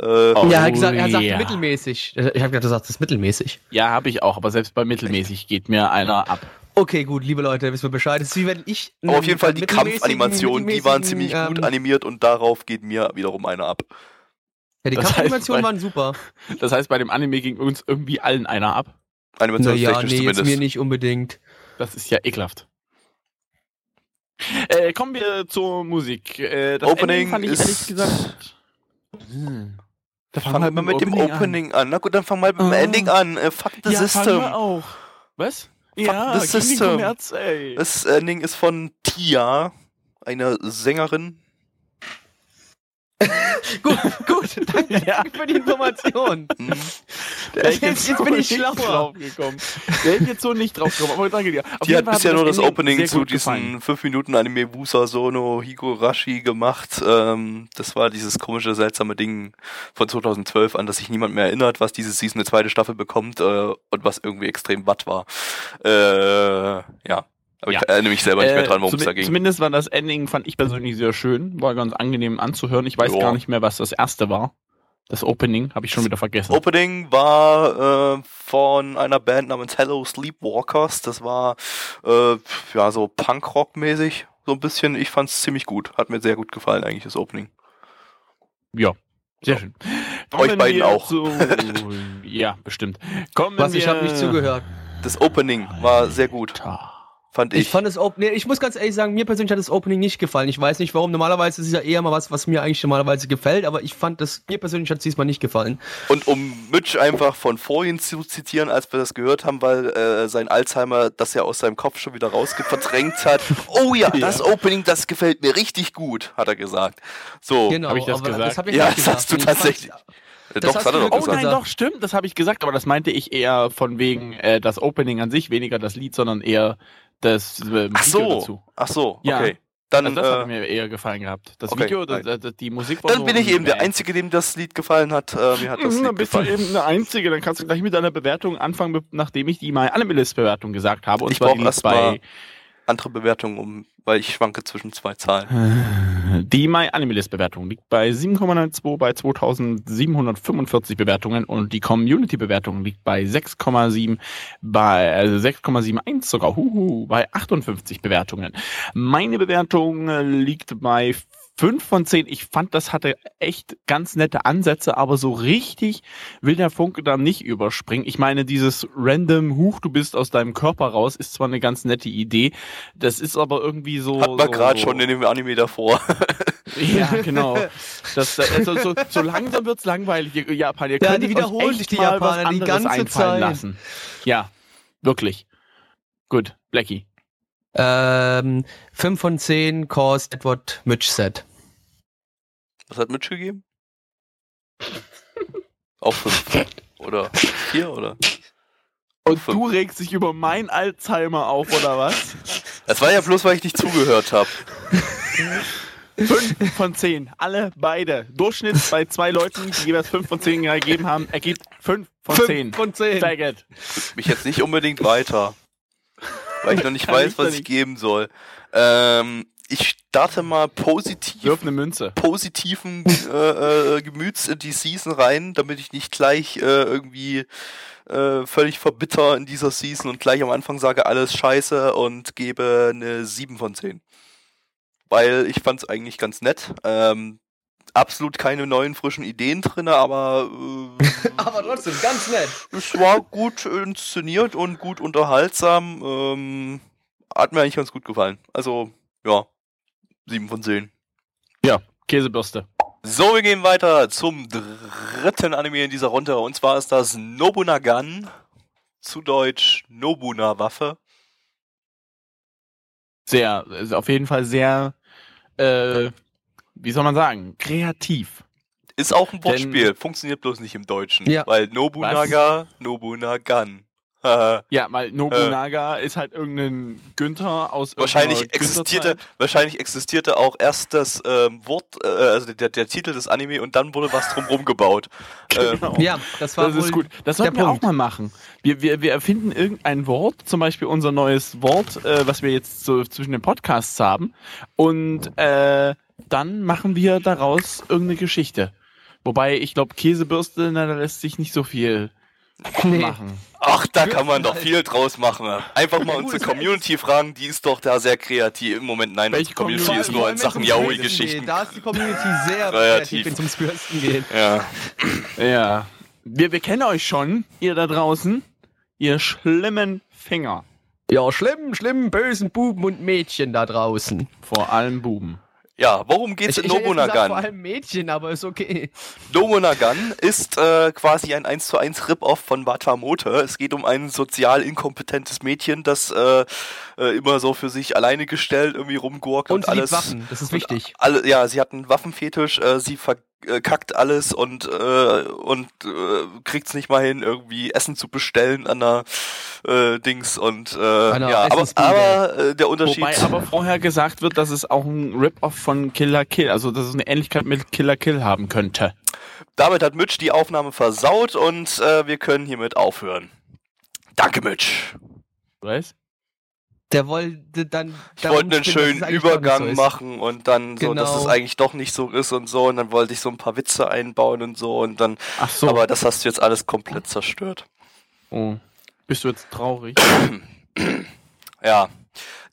Äh, oh, ja, er, gesagt, er sagt yeah. mittelmäßig. Ich habe gedacht, du sagst das mittelmäßig. Ja, habe ich auch, aber selbst bei mittelmäßig geht mir einer ab. Okay, gut, liebe Leute, wissen wir Bescheid. Das ist wie wenn ich. Aber auf jeden Fall die Kampfanimationen, die waren ziemlich gut ähm, animiert und darauf geht mir wiederum einer ab. Ja, die Kampfanimationen waren super. <laughs> Das heißt, bei dem Anime ging uns irgendwie allen einer ab. Animationstechnisch naja, nee, zumindest. jetzt mir nicht unbedingt. Das ist ja ekelhaft. Äh, kommen wir zur Musik. Äh, das Opening Ending fand ich ehrlich gesagt. Hm. Da fangen wir mal mit Opening dem Opening an. an. Na gut, dann fangen wir mit dem oh. Ending an. Äh, fuck the ja, System. Fangen wir auch. Was? Fuck ja, the System. Kommerz, das Ending ist von Tia, einer Sängerin, <laughs> gut, gut, danke, ja. für die Information. <laughs> Mhm. Jetzt, jetzt, bin ich schlauer. gekommen. Der hätte jetzt so nicht drauf gekommen, aber danke dir. Auf die hat bisher nur das Opening zu diesen 5 Minuten Anime Wusa Sono Higurashi gemacht. Ähm, das war dieses komische, seltsame Ding von 2012, an das sich niemand mehr erinnert, was diese Season eine zweite Staffel bekommt äh, und was irgendwie extrem watt war. Äh, ja, aber ja. ich erinnere mich selber nicht mehr dran, worum es da ging. Zumindest war das Ending, fand ich persönlich sehr schön. War ganz angenehm anzuhören. Ich weiß jo. gar nicht mehr, was das erste war. Das Opening habe ich schon wieder vergessen. Opening war äh, von einer Band namens Hello Sleepwalkers. Das war äh, ja so Punkrock-mäßig, so ein bisschen. Ich fand es ziemlich gut. Hat mir sehr gut gefallen eigentlich das Opening. Ja, sehr schön. Kommen Euch beiden auch. Zu, <laughs> ja, bestimmt. Kommen Was, ich habe nicht zugehört. Das Opening war sehr gut. Fand ich. Ich fand das Opening, nee, ich muss ganz ehrlich sagen, mir persönlich hat das Opening nicht gefallen. Ich weiß nicht warum, normalerweise ist es ja eher mal was, was mir eigentlich normalerweise gefällt, aber ich fand das, mir persönlich hat es diesmal nicht gefallen. Und um Mitch einfach von vorhin zu zitieren, als wir das gehört haben, weil äh, sein Alzheimer das ja aus seinem Kopf schon wieder rausgeverdrängt hat. Oh ja, <laughs> ja, das Opening, das gefällt mir richtig gut, hat er gesagt. So. Genau, habe ich das gesagt? Das hab ich ja, das hast du tatsächlich. Das doch, das hat er doch oh gesagt. nein, doch, stimmt, das habe ich gesagt, aber das meinte ich eher von wegen äh, das Opening an sich, weniger das Lied, sondern eher das äh, Ach so, dazu. ach so, ja. okay. Dann, also das äh, hat mir eher gefallen gehabt. Das okay, Video, das, das, die Musik war Dann bin ich eben der Einzige, dem das Lied gefallen hat. Äh, mir hat das mhm, Lied dann bist gefallen. du eben der Einzige, dann kannst du gleich mit deiner Bewertung anfangen, nachdem ich die My Animalist Bewertung gesagt habe. Und ich brauche erstmal andere Bewertungen, um, weil ich schwanke zwischen zwei Zahlen. <laughs> Die My Animalist Bewertung liegt bei 7,92 bei 2745 Bewertungen und die Community Bewertung liegt bei 6,7 bei also 6,71 sogar huhu, bei 58 Bewertungen. Meine Bewertung liegt bei 5 von 10. Ich fand, das hatte echt ganz nette Ansätze, aber so richtig will der Funke da nicht überspringen. Ich meine, dieses random Huch, du bist aus deinem Körper raus, ist zwar eine ganz nette Idee, das ist aber irgendwie so. Hat man so, gerade schon in dem Anime davor. <laughs> ja, genau. Das, also, so, so langsam wird's langweilig. Japan, ihr ja, die wiederholen sich die Japaner die ganze Zeit. Lassen. Ja, wirklich. Gut, Blackie. Ähm, 5 von 10 Cause Edward Mitch Set. Was hat Mitch gegeben? Auch 5. <laughs> Oder 4 oder? Und fünf. du regst dich über mein Alzheimer auf, oder was? Das war ja bloß, weil ich nicht zugehört habe. 5 von 10. Alle beide. Durchschnitt bei zwei Leuten, die jeweils 5 von 10 gegeben haben, ergibt 5 von 10. 5 von 10. Sehr gut. Mich jetzt nicht unbedingt weiter weil ich noch nicht weiß, was ich geben soll. Ähm, ich starte mal positiv. Wirf eine Münze. Positiven <laughs> äh, äh, Gemüts in die Season rein, damit ich nicht gleich äh, irgendwie äh, völlig verbitter in dieser Season und gleich am Anfang sage alles scheiße und gebe eine 7 von 10. Weil ich fand es eigentlich ganz nett. Ähm, absolut keine neuen frischen Ideen drin, aber äh, <laughs> aber trotzdem ganz nett. Es war gut inszeniert und gut unterhaltsam. Ähm, hat mir eigentlich ganz gut gefallen. Also ja, 7 von 10. Ja, Käsebürste. So, wir gehen weiter zum dritten Anime in dieser Runde und zwar ist das Nobunagan, zu Deutsch Nobuna-Waffe. Sehr, auf jeden Fall sehr äh, wie soll man sagen, kreativ. Ist auch ein Wortspiel, Denn, funktioniert bloß nicht im Deutschen. Ja. Weil Nobunaga, Was? Nobunagan. Ja, weil Nobunaga äh, ist halt irgendein Günther aus wahrscheinlich existierte Wahrscheinlich existierte auch erst das ähm, Wort, äh, also der, der Titel des Anime und dann wurde was drumherum gebaut. <laughs> Genau. Ähm, ja, das war das ist gut. Das sollten wir Punkt. auch mal machen. Wir, wir, wir erfinden irgendein Wort, zum Beispiel unser neues Wort, äh, was wir jetzt so zwischen den Podcasts haben und äh, dann machen wir daraus irgendeine Geschichte. Wobei, ich glaube, Käsebürste, na, da lässt sich nicht so viel nee. machen. Ach, da kann man doch viel draus machen. Einfach mal unsere Community fragen, die ist doch da sehr kreativ. Im Moment, nein, Welche die Community, Community ist nur in Sachen Yaoi-Geschichten. Da ist die Community sehr <laughs> kreativ, wenn es ums Bürsten geht. Ja. Ja. Wir, wir kennen euch schon, ihr da draußen, ihr schlimmen Finger. Ja, schlimm, schlimm, bösen Buben und Mädchen da draußen. Vor allem Buben. Ja, worum geht's ich, in Nobunagan? vor allem Mädchen, aber ist okay. Nobunagan ist äh, quasi ein 1 zu 1 Rip-Off von Watamote. Es geht um ein sozial inkompetentes Mädchen, das äh, äh, immer so für sich alleine gestellt irgendwie rumgurkt und, und alles. Waffen, das ist wichtig. Alle, ja, sie hat einen Waffenfetisch, äh, sie ver äh, kackt alles und äh, und äh, kriegt's nicht mal hin, irgendwie Essen zu bestellen an der äh, Dings und äh, ja, aber, aber äh, der Unterschied. Wobei aber vorher gesagt wird, dass es auch ein Rip-Off von Killer Kill, also dass es eine Ähnlichkeit mit Killer Kill haben könnte. Damit hat Mitch die Aufnahme versaut und äh, wir können hiermit aufhören. Danke, Mitch. Was? Der wollte dann. Ich wollte einen schönen Übergang so machen und dann genau. so, dass es genau. eigentlich doch nicht so ist und so. Und dann wollte ich so ein paar Witze einbauen und so und dann. Ach so. Aber das hast du jetzt alles komplett zerstört. Oh. Bist du jetzt traurig? <clears throat> ja.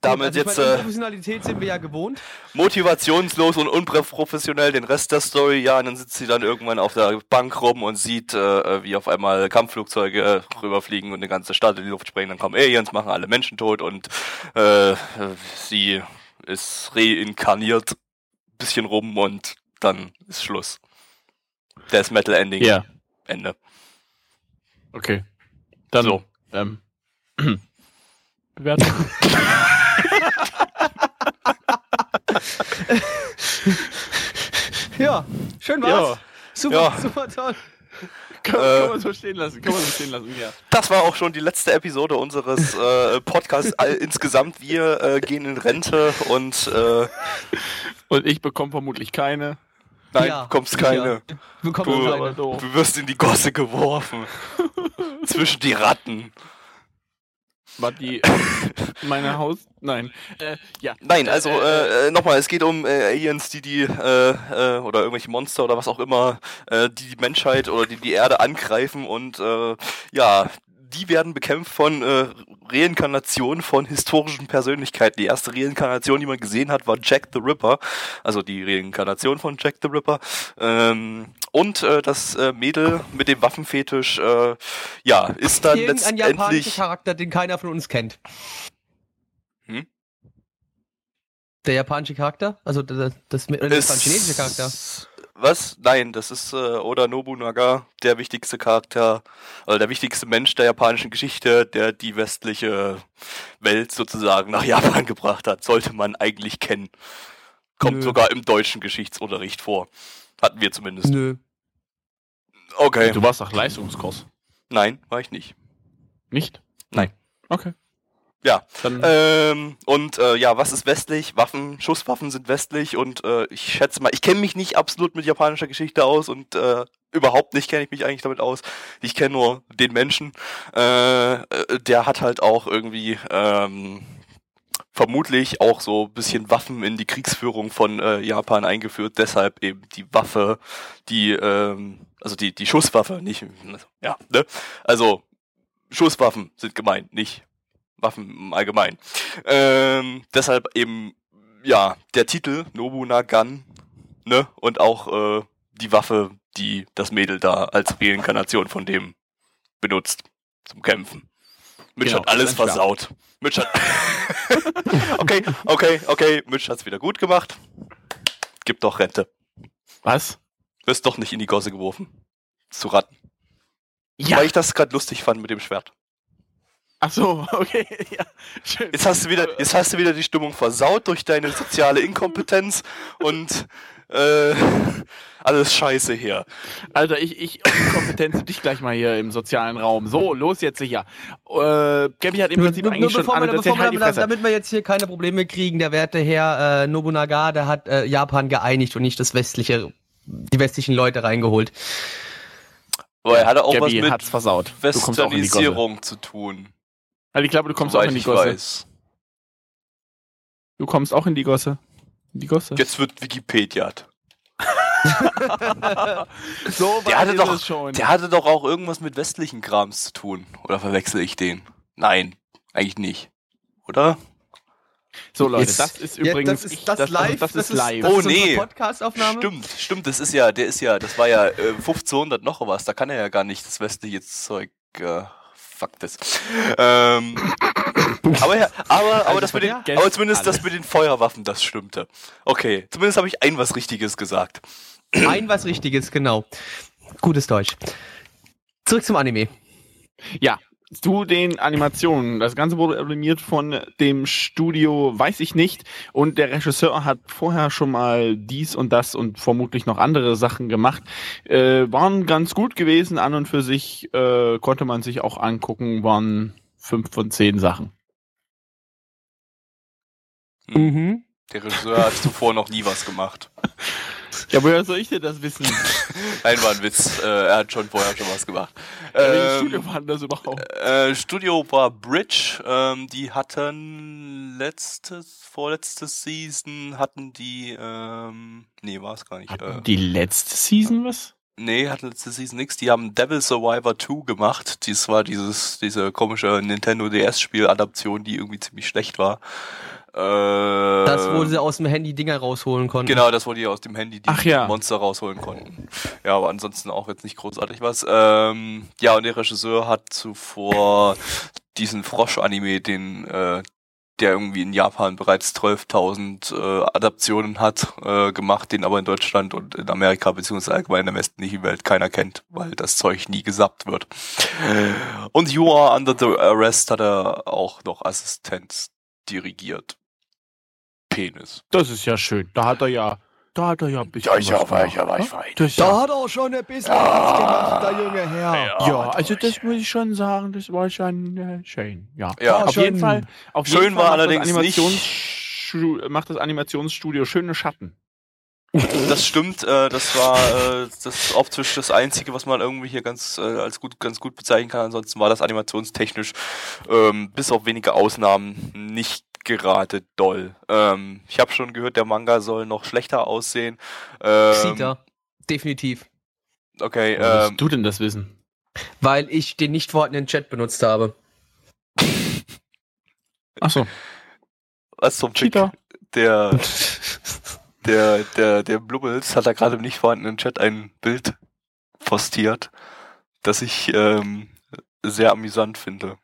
Damit also jetzt. Meine, äh, Professionalität sind wir ja gewohnt. Motivationslos und unprofessionell den Rest der Story, ja, und dann sitzt sie dann irgendwann auf der Bank rum und sieht, äh, wie auf einmal Kampfflugzeuge rüberfliegen und eine ganze Stadt in die Luft sprengen. Dann kommen Aliens, machen alle Menschen tot und äh, sie ist reinkarniert, bisschen rum und dann ist Schluss. Death Metal Ending. Ja. Ende. Okay. Dann so. Ähm, <clears throat> Bewertung. <laughs> <laughs> ja, schön war's. Ja. Super, ja. super toll. Kann, äh, kann, man so stehen lassen, kann man so stehen lassen, ja. Das war auch schon die letzte Episode unseres äh, Podcasts insgesamt. Wir äh, gehen in Rente und äh, und ich bekomme vermutlich keine. Nein, ja, bekommst keine. Ja. Du, keine. du wirst in die Gosse geworfen. Zwischen die Ratten. War die <laughs> meine Haus? Nein. Äh, ja. Nein, also äh, äh, nochmal, es geht um äh, Aliens, die die äh, äh, oder irgendwelche Monster oder was auch immer, äh, die die Menschheit oder die die Erde angreifen und äh, ja, die werden bekämpft von äh, Reinkarnationen von historischen Persönlichkeiten. Die erste Reinkarnation, die man gesehen hat, war Jack the Ripper, also die Reinkarnation von Jack the Ripper. Ähm, und äh, das äh, Mädel mit dem Waffenfetisch, äh, ja, ist dann Irgendein letztendlich... Ein japanischer Charakter, den keiner von uns kennt. Hm? Der japanische Charakter? Also das, das, das, das chinesische Charakter? Was? Nein, das ist äh, Oda Nobunaga, der wichtigste Charakter, oder der wichtigste Mensch der japanischen Geschichte, der die westliche Welt sozusagen nach <laughs> Japan gebracht hat. Sollte man eigentlich kennen. Kommt Nö. sogar im deutschen Geschichtsunterricht vor. Hatten wir zumindest. Nö. Okay. Du warst nach Leistungskurs. Nein, war ich nicht. Nicht? Nein. Okay. Ja. Ähm, und äh, ja, was ist westlich? Waffen, Schusswaffen sind westlich und äh, ich schätze mal, ich kenne mich nicht absolut mit japanischer Geschichte aus und äh, überhaupt nicht kenne ich mich eigentlich damit aus. Ich kenne nur den Menschen. Äh, äh, der hat halt auch irgendwie ähm, vermutlich auch so bisschen Waffen in die Kriegsführung von äh, Japan eingeführt. Deshalb eben die Waffe, die ähm, also die die Schusswaffe, nicht ja, ne? Also Schusswaffen sind gemeint, nicht Waffen im Allgemeinen. Ähm, deshalb eben, ja, der Titel, Nobunagan, ne, und auch äh, die Waffe, die das Mädel da als Reinkarnation von dem benutzt zum Kämpfen. Mitch genau, hat alles versaut. Mitch hat. <laughs> okay, okay, okay. Mitch hat's wieder gut gemacht. Gib doch Rente. Was? Wirst doch nicht in die Gosse geworfen. Zu Ratten. Ja. Weil ich das gerade lustig fand mit dem Schwert. Ach so, <laughs> okay, ja, schön. Jetzt hast du wieder, jetzt hast du wieder die Stimmung versaut durch deine soziale Inkompetenz und äh, <laughs> alles Scheiße hier. Alter, ich, ich Inkompetenz dich gleich mal hier im sozialen Raum. So, los jetzt sicher. Äh, Gabby hat im Prinzip nur, eigentlich nur schon bevor wir, bevor wir, damit, damit wir jetzt hier keine Probleme kriegen, der werte Herr äh, Nobunaga, der hat äh, Japan geeinigt und nicht das westliche, die westlichen Leute reingeholt. Aber er hatte auch Gabby was mit versaut. Westernisierung zu tun. Also ich glaube, du kommst Soweit auch in die Gosse. Weiß. Du kommst auch in die Gosse. Die Gosse. Jetzt wird Wikipedia. <laughs> so der hatte, doch, schon. der hatte doch auch irgendwas mit westlichen Krams zu tun. Oder verwechsel ich den? Nein, eigentlich nicht. Oder? So Leute, Jetzt, das ist übrigens ja, das ist das, das live. Das, das, ist live. oh nee, Stimmt, stimmt. Das ist ja, der ist ja, das war ja äh, 1500 noch was. Da kann er ja gar nicht das westliche Zeug. Äh, fuck das. Ähm, aber ja, aber, aber, also das mit den, aber zumindest alles. das mit den Feuerwaffen, das stimmte. Okay, zumindest habe ich ein was Richtiges gesagt. Ein was Richtiges, genau. Gutes Deutsch. Zurück zum Anime. Ja, zu den Animationen. Das Ganze wurde animiert von dem Studio, weiß ich nicht. Und der Regisseur hat vorher schon mal dies und das und vermutlich noch andere Sachen gemacht. Äh, waren ganz gut gewesen. An und für sich äh, konnte man sich auch angucken. Waren fünf von zehn Sachen. Mhm. Der Regisseur hat zuvor noch nie was gemacht. <laughs> Ja, woher soll ich denn das wissen? <laughs> Nein, war ein Witz. Äh, er hat schon vorher schon was gemacht. Ähm, Studio war das überhaupt? Äh, Studio war Bridge. Ähm, die hatten letztes, vorletztes Season hatten die, ähm, nee, war es gar nicht. Hatten äh, die letzte Season was? Nee, hat letzte Season nichts. Die haben Devil Survivor 2 gemacht. Dies war dieses, diese komische Nintendo DS-Spiel-Adaption, die irgendwie ziemlich schlecht war. Das, wo sie aus dem Handy Dinger rausholen konnten. Genau, das, wo die aus dem Handy die Ach, ja. Monster rausholen konnten. Ja, aber ansonsten auch jetzt nicht großartig was. Ähm, ja, und der Regisseur hat zuvor diesen Frosch-Anime, den äh, der irgendwie in Japan bereits 12.000 äh, Adaptionen hat, äh, gemacht, den aber in Deutschland und in Amerika beziehungsweise allgemein in der westlichen Welt keiner kennt, weil das Zeug nie gesappt wird. Und You Are Under the Arrest hat er auch noch Assistenz dirigiert. Penis. Das ist ja schön. Da hat er ja da hat er ja ein bisschen. Ja, ja, war ich, ja, war ich weit. Da ja. hat er schon ein bisschen ja. was gemacht, der junge Herr. Ja, ja also das muss ich schon sagen, das war schon äh, schön. Ja, ja auf jeden Fall. Auf schön jeden Fall war allerdings nicht. Macht das Animationsstudio schöne Schatten. Das stimmt, äh, das war äh, das optisch das Einzige, was man irgendwie hier ganz äh, als gut ganz gut bezeichnen kann. Ansonsten war das animationstechnisch ähm, bis auf wenige Ausnahmen nicht gerade doll. Ähm, ich habe schon gehört, der Manga soll noch schlechter aussehen. Ähm, Sieht er. Definitiv. Okay. Woher ähm, du denn das wissen? Weil ich den nicht vorhandenen Chat benutzt habe. Achso. Was zum Chick? Der, <laughs> der, der, der Blubbels hat da gerade im nicht vorhandenen Chat ein Bild postiert, das ich ähm, sehr amüsant finde.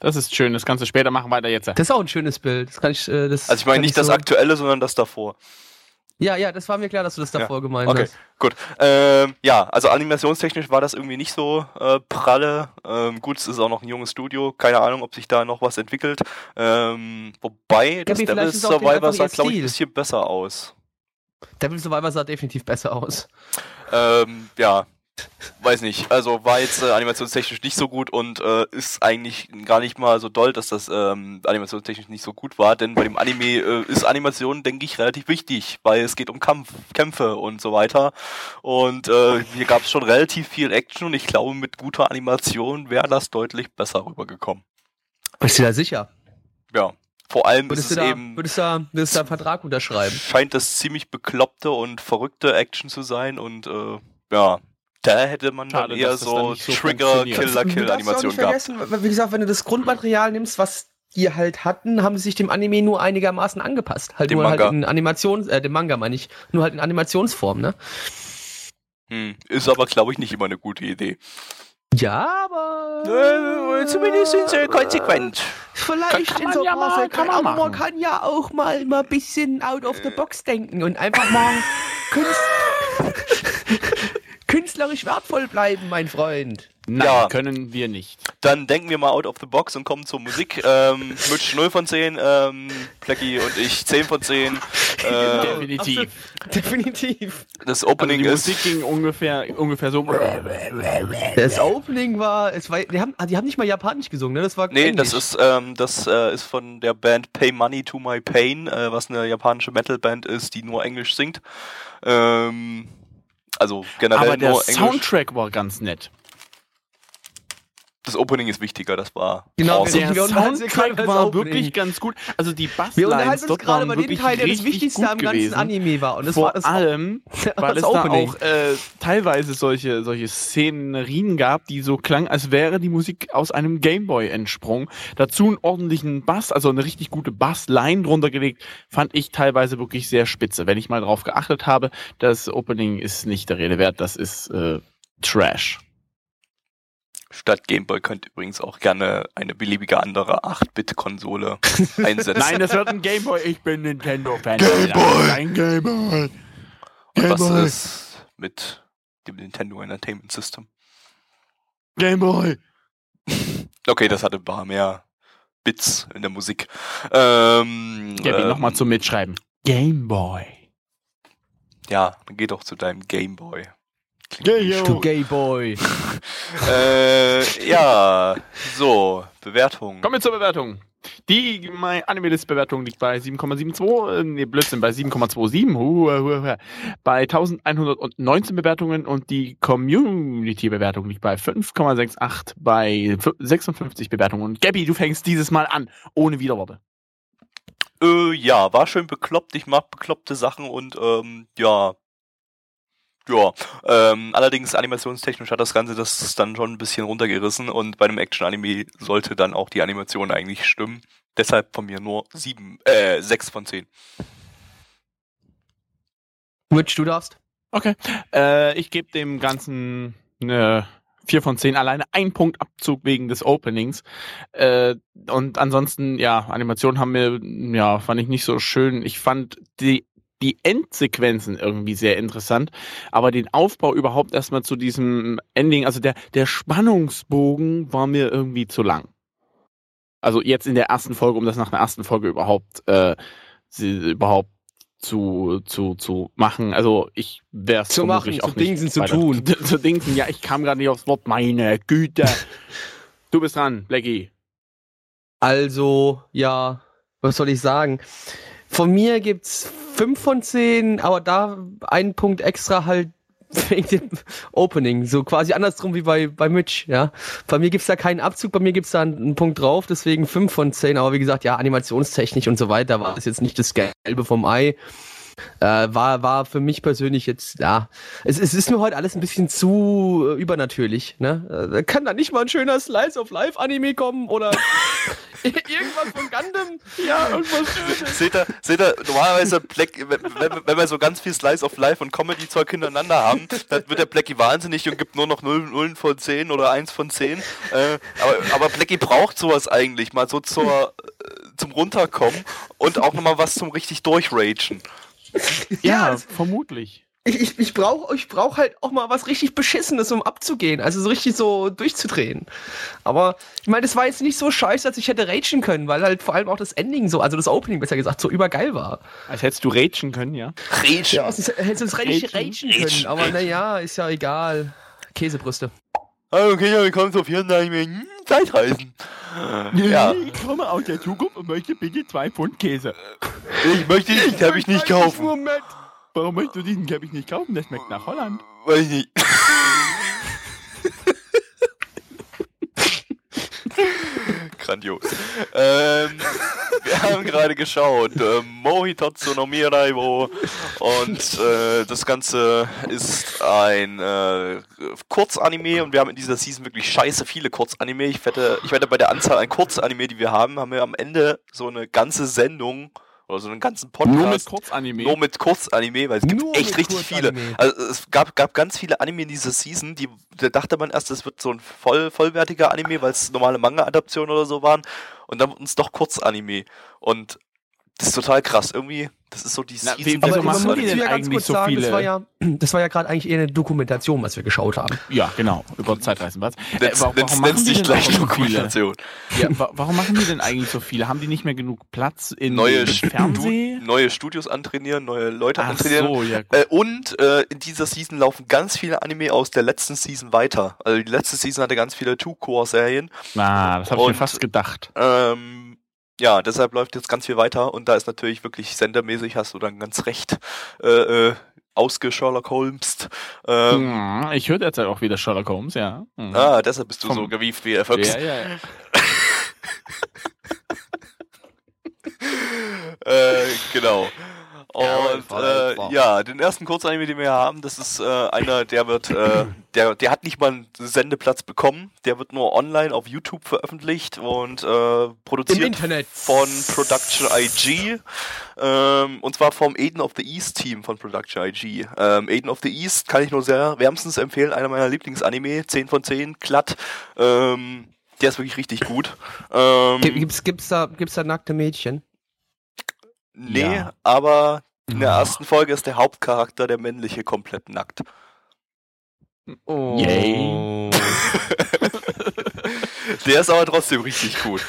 Das ist schön, das kannst du später machen, weiter jetzt. Das ist auch ein schönes Bild. Das kann ich, äh, das also ich meine nicht ich das so aktuelle, sondern das davor. Ja, ja, das war mir klar, dass du das davor ja. gemeint okay. hast. Gut. Ähm, ja, also animationstechnisch war das irgendwie nicht so äh, pralle. Ähm, gut, es ist auch noch ein junges Studio. Keine Ahnung, ob sich da noch was entwickelt. Ähm, wobei, das Devil Survivor sah, glaube ich, ein bisschen besser aus. Devil Survivor sah definitiv besser aus. Ähm, ja, weiß nicht, also war jetzt äh, animationstechnisch nicht so gut und äh, ist eigentlich gar nicht mal so doll, dass das ähm, animationstechnisch nicht so gut war, denn bei dem Anime äh, ist Animation, denke ich, relativ wichtig, weil es geht um Kampf, Kämpfe und so weiter und äh, hier gab es schon relativ viel Action und ich glaube, mit guter Animation wäre das deutlich besser rübergekommen. Bist du da sicher? Ja. Vor allem würdest ist es da, eben. Würdest du da, würdest du da einen Vertrag unterschreiben? Scheint das ziemlich bekloppte und verrückte Action zu sein und äh, ja, da hätte man Schade, dann eher so, so Trigger, Killer, Kill Animation gehabt. Wie gesagt, wenn du das Grundmaterial nimmst, was die halt hatten, haben sie sich dem Anime nur einigermaßen angepasst. Halt dem nur halt Manga. halt in Animations, äh, dem Manga meine ich, nur halt in Animationsform, ne? Hm, ist aber, glaube ich, nicht immer eine gute Idee. Ja, aber. Äh, zumindest sind sie konsequent. Vielleicht kann, kann in so ja mal, kann man aber man kann ja auch mal, mal ein bisschen out of the box denken und einfach mal <laughs> Kunst. Künstlerisch wertvoll bleiben, mein Freund. Nein, ja. können wir nicht. Dann denken wir mal out of the box und kommen zur Musik. Ähm, Mitch 0 von 10, ähm, Plecky und ich 10 von 10. <laughs> Äh, Definitiv. Definitiv. Das Opening also die ist. Musik ging ungefähr, ungefähr so. Das Opening war, es war, die haben, die haben nicht mal Japanisch gesungen, ne? Das war Nee, Englisch. das ist, ähm, das äh, ist von der Band Pay Money to My Pain, äh, was eine japanische Metalband ist, die nur Englisch singt. Ähm, also generell Aber der Soundtrack war ganz nett. Das Opening ist wichtiger, das war. Genau, awesome. der Soundtrack war wirklich ganz gut. Also die Basslines dort waren wirklich den Teil, der das Wichtigste am ganzen Anime war. Und das Vor war das allem, <laughs> weil es Opening. da auch äh, teilweise solche, solche Szenerien gab, die so klangen, als wäre die Musik aus einem Gameboy entsprungen. Dazu einen ordentlichen Bass, also eine richtig gute Bassline drunter gelegt, fand ich teilweise wirklich sehr spitze. Wenn ich mal drauf geachtet habe, das Opening ist nicht der Rede wert, das ist äh, Trash. Statt Gameboy könnt ihr übrigens auch gerne eine beliebige andere 8-Bit-Konsole <laughs> einsetzen. Nein, das wird ein Gameboy. Ich bin Nintendo-Fan. Gameboy! Ein Gameboy! Und was ist mit dem Nintendo Entertainment System? Gameboy! Okay, das hatte ein paar mehr Bits in der Musik. Ähm, Gabi, ähm, nochmal zum Mitschreiben. Gameboy. Ja, dann geh doch zu deinem Gameboy. Gay, du Gay Boy. <laughs> äh, ja, so, Bewertung. Kommen wir zur Bewertung. Die My Animalist Bewertung liegt bei 7,72, äh, nee, Blödsinn, bei 7,27, uh, uh, uh, bei 1119 Bewertungen und die Community Bewertung liegt bei 5,68 bei 56 Bewertungen. Und Gabby, du fängst dieses Mal an, ohne Widerworte. Äh, ja, war schön bekloppt. Ich mag bekloppte Sachen und ähm, ja, Ja, ähm, allerdings animationstechnisch hat das Ganze das dann schon ein bisschen runtergerissen und bei einem Action-Anime sollte dann auch die Animation eigentlich stimmen. Deshalb von mir nur sieben, äh, sechs von zehn. Rich, du darfst. Okay. Äh, ich gebe dem Ganzen eine 4 von 10, alleine ein Punkt Abzug wegen des Openings. Äh, und ansonsten, ja, Animationen haben mir, ja, fand ich nicht so schön. Ich fand die die Endsequenzen irgendwie sehr interessant, aber den Aufbau überhaupt erstmal zu diesem Ending, also der, der Spannungsbogen war mir irgendwie zu lang. Also jetzt in der ersten Folge, um das nach der ersten Folge überhaupt, äh, sie, überhaupt zu, zu, zu machen. Also ich wäre es zu machen, auch zu Dingsen zu tun. <laughs> Zu, Dingsen, ja, ich kam gerade nicht aufs Wort, meine Güte. <laughs> du bist dran, Blackie. Also, ja, was soll ich sagen? Von mir gibt's fünf von zehn, aber da ein Punkt extra halt <laughs> wegen dem Opening. So quasi andersrum wie bei, bei Mitch, ja. Bei mir gibt's da keinen Abzug, bei mir gibt's da einen, Punkt drauf, deswegen fünf von zehn. Aber wie gesagt, ja, animationstechnisch und so weiter war das jetzt nicht das Gelbe vom Ei. Äh, war, war für mich persönlich jetzt, ja, es, es ist mir heute alles ein bisschen zu äh, übernatürlich. Ne? Äh, kann da nicht mal ein schöner Slice of Life Anime kommen oder <laughs> irgendwas von Gundam? Ja, irgendwas Schönes. Seht ihr, seht ihr normalerweise, Black, wenn, wenn, wir so ganz viel Slice of Life und Comedy-Zeug hintereinander haben, dann wird der Blackie wahnsinnig und gibt nur noch 0, 0 von 10 oder 1 von 10. Äh, aber, aber Blackie braucht sowas eigentlich, mal so zur, äh, zum Runterkommen und auch nochmal was zum richtig Durchragen. <laughs> Ja, ja vermutlich. Ich, ich, ich brauche ich brauch halt auch mal was richtig Beschissenes, um abzugehen. Also so richtig so durchzudrehen. Aber ich meine, das war jetzt nicht so scheiße, dass ich hätte ragen können, weil halt vor allem auch das Ending so, also das Opening besser gesagt, so übergeil war. Als hättest du ragen können, ja? Ragen. Ja, hättest du es richtig ragen können. Aber naja, ist ja egal. Käsebrüste. Hallo Kinder, willkommen zu 94 Zeitreisen. Ja. Ich komme aus der Zukunft und möchte bitte zwei Pfund Käse. Ich möchte diesen Teppich nicht kaufen. Warum möchtest du diesen Teppich nicht kaufen? Der schmeckt nach Holland. Weiß ich nicht. <laughs> Grandios. Ähm, wir haben gerade geschaut. Äh, Mohitotsu no Miraibo. Und äh, das Ganze ist ein äh, Kurzanime und wir haben in dieser Season wirklich scheiße viele Kurzanime. Ich wette, ich wette bei der Anzahl an Kurzanime, die wir haben, haben wir am Ende so eine ganze Sendung oder so einen ganzen Podcast. Nur mit Kurzanime. Nur mit Kurzanime, weil es gibt Nur echt richtig viele. Also es gab, gab ganz viele Anime in dieser Season, die da dachte man erst, es wird so ein voll, vollwertiger Anime, weil es normale Manga-Adaptionen oder so waren. Und dann wurden es doch Kurzanime. Und das ist total krass. Irgendwie, das ist so die Na, Season. Aber man muss die denn ja eigentlich so sagen, viele? Das war ja, <clears throat> das war ja gerade eigentlich eher eine Dokumentation, was wir geschaut haben. Ja, genau, über Zeitreisen was. Äh, warum warum machen die gleich Dokumentation. Ja, warum machen die denn eigentlich so viele? Haben die nicht mehr genug Platz in neue Fernsehen? Neue Studios antrainieren, neue Leute Ach antrainieren. So, ja, äh, und äh, in dieser Season laufen ganz viele Anime aus der letzten Season weiter. Also die letzte Season hatte ganz viele Two-Core-Serien. Ah, das habe ich mir fast gedacht. Ähm, ja, deshalb läuft jetzt ganz viel weiter und da ist natürlich wirklich sendermäßig, hast du dann ganz recht äh, äh, ausge Sherlock Holmes. Ähm, ich höre derzeit auch wieder Sherlock Holmes, ja. Mhm. Ah, deshalb bist du Vom, so gewieft wie Erfolgs. Ja, ja, ja. <laughs> äh, genau. Und ja, äh, ja, den ersten Kurzanime, den wir haben, das ist äh, einer, der wird, äh, <clears throat> der, der hat nicht mal einen Sendeplatz bekommen. Der wird nur online auf YouTube veröffentlicht und äh, produziert von Production IG. Ähm, und zwar vom Aiden of the East Team von Production IG. Ähm, Aiden of the East kann ich nur sehr wärmstens empfehlen. Einer meiner Lieblingsanime, 10 von 10, glatt. Ähm, der ist wirklich richtig gut. Ähm, gibt's, gibt's, da, gibt's da nackte Mädchen? Nee, ja. aber in der ersten Folge ist der Hauptcharakter, der männliche, komplett nackt. Oh. Yay. <laughs> der ist aber trotzdem richtig gut.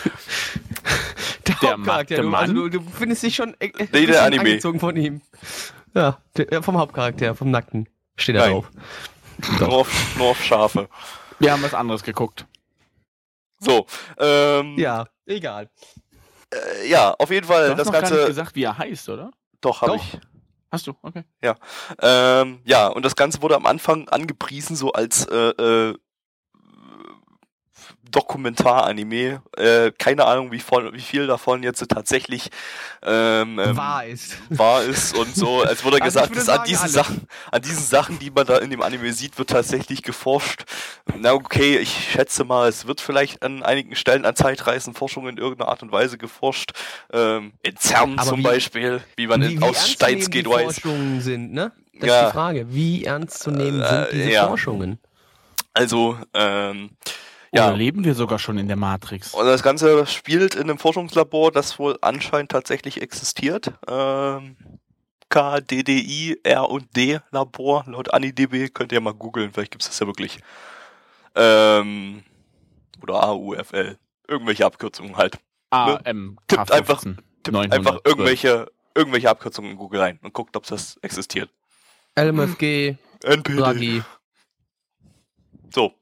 Der, der Hauptcharakter, du, also du, du, findest dich schon äh, nee, der Anime. angezogen von ihm. Ja, der, vom Hauptcharakter, vom Nackten. Steht da drauf. <laughs> Nur auf, nur auf Schafe. Wir haben was anderes geguckt. So, ähm. Ja, egal. Äh, ja, auf jeden Fall du hast das noch Ganze. Gar nicht gesagt, wie er heißt, oder? Doch, habe ich. Hast du, okay. Ja. Ähm, ja, und das Ganze wurde am Anfang angepriesen, so als äh, äh, Dokumentar-Anime. Äh, keine Ahnung, wie, voll, wie viel davon jetzt tatsächlich ähm, ähm, wahr ist. Wahr ist und so. <laughs> Es wurde also gesagt, dass an diesen Sachen, an diesen Sachen, die man da in dem Anime sieht, wird tatsächlich geforscht. Na okay, ich schätze mal, es wird vielleicht an einigen Stellen an Zeitreisenforschung in irgendeiner Art und Weise geforscht. Ähm, in CERN Aber zum wie, Beispiel, wie man wie, in, wie aus Steins geht weiß. Forschungen sind, ne? Das ja. ist die Frage. Wie ernst zu nehmen äh, sind diese ja. Forschungen? Also, ähm, ja. Oder leben wir sogar schon in der Matrix? Und das Ganze spielt in einem Forschungslabor, das wohl anscheinend tatsächlich existiert. Ähm, KDDI R und D Labor laut AniDB könnt ihr mal googeln, vielleicht gibt es das ja wirklich. Ähm, oder AUFL. Irgendwelche Abkürzungen halt. AM. Ne? Tippt einfach, tippt einfach irgendwelche, irgendwelche Abkürzungen in Google rein und guckt, ob das existiert. LMFG, NPD. Ragi. So.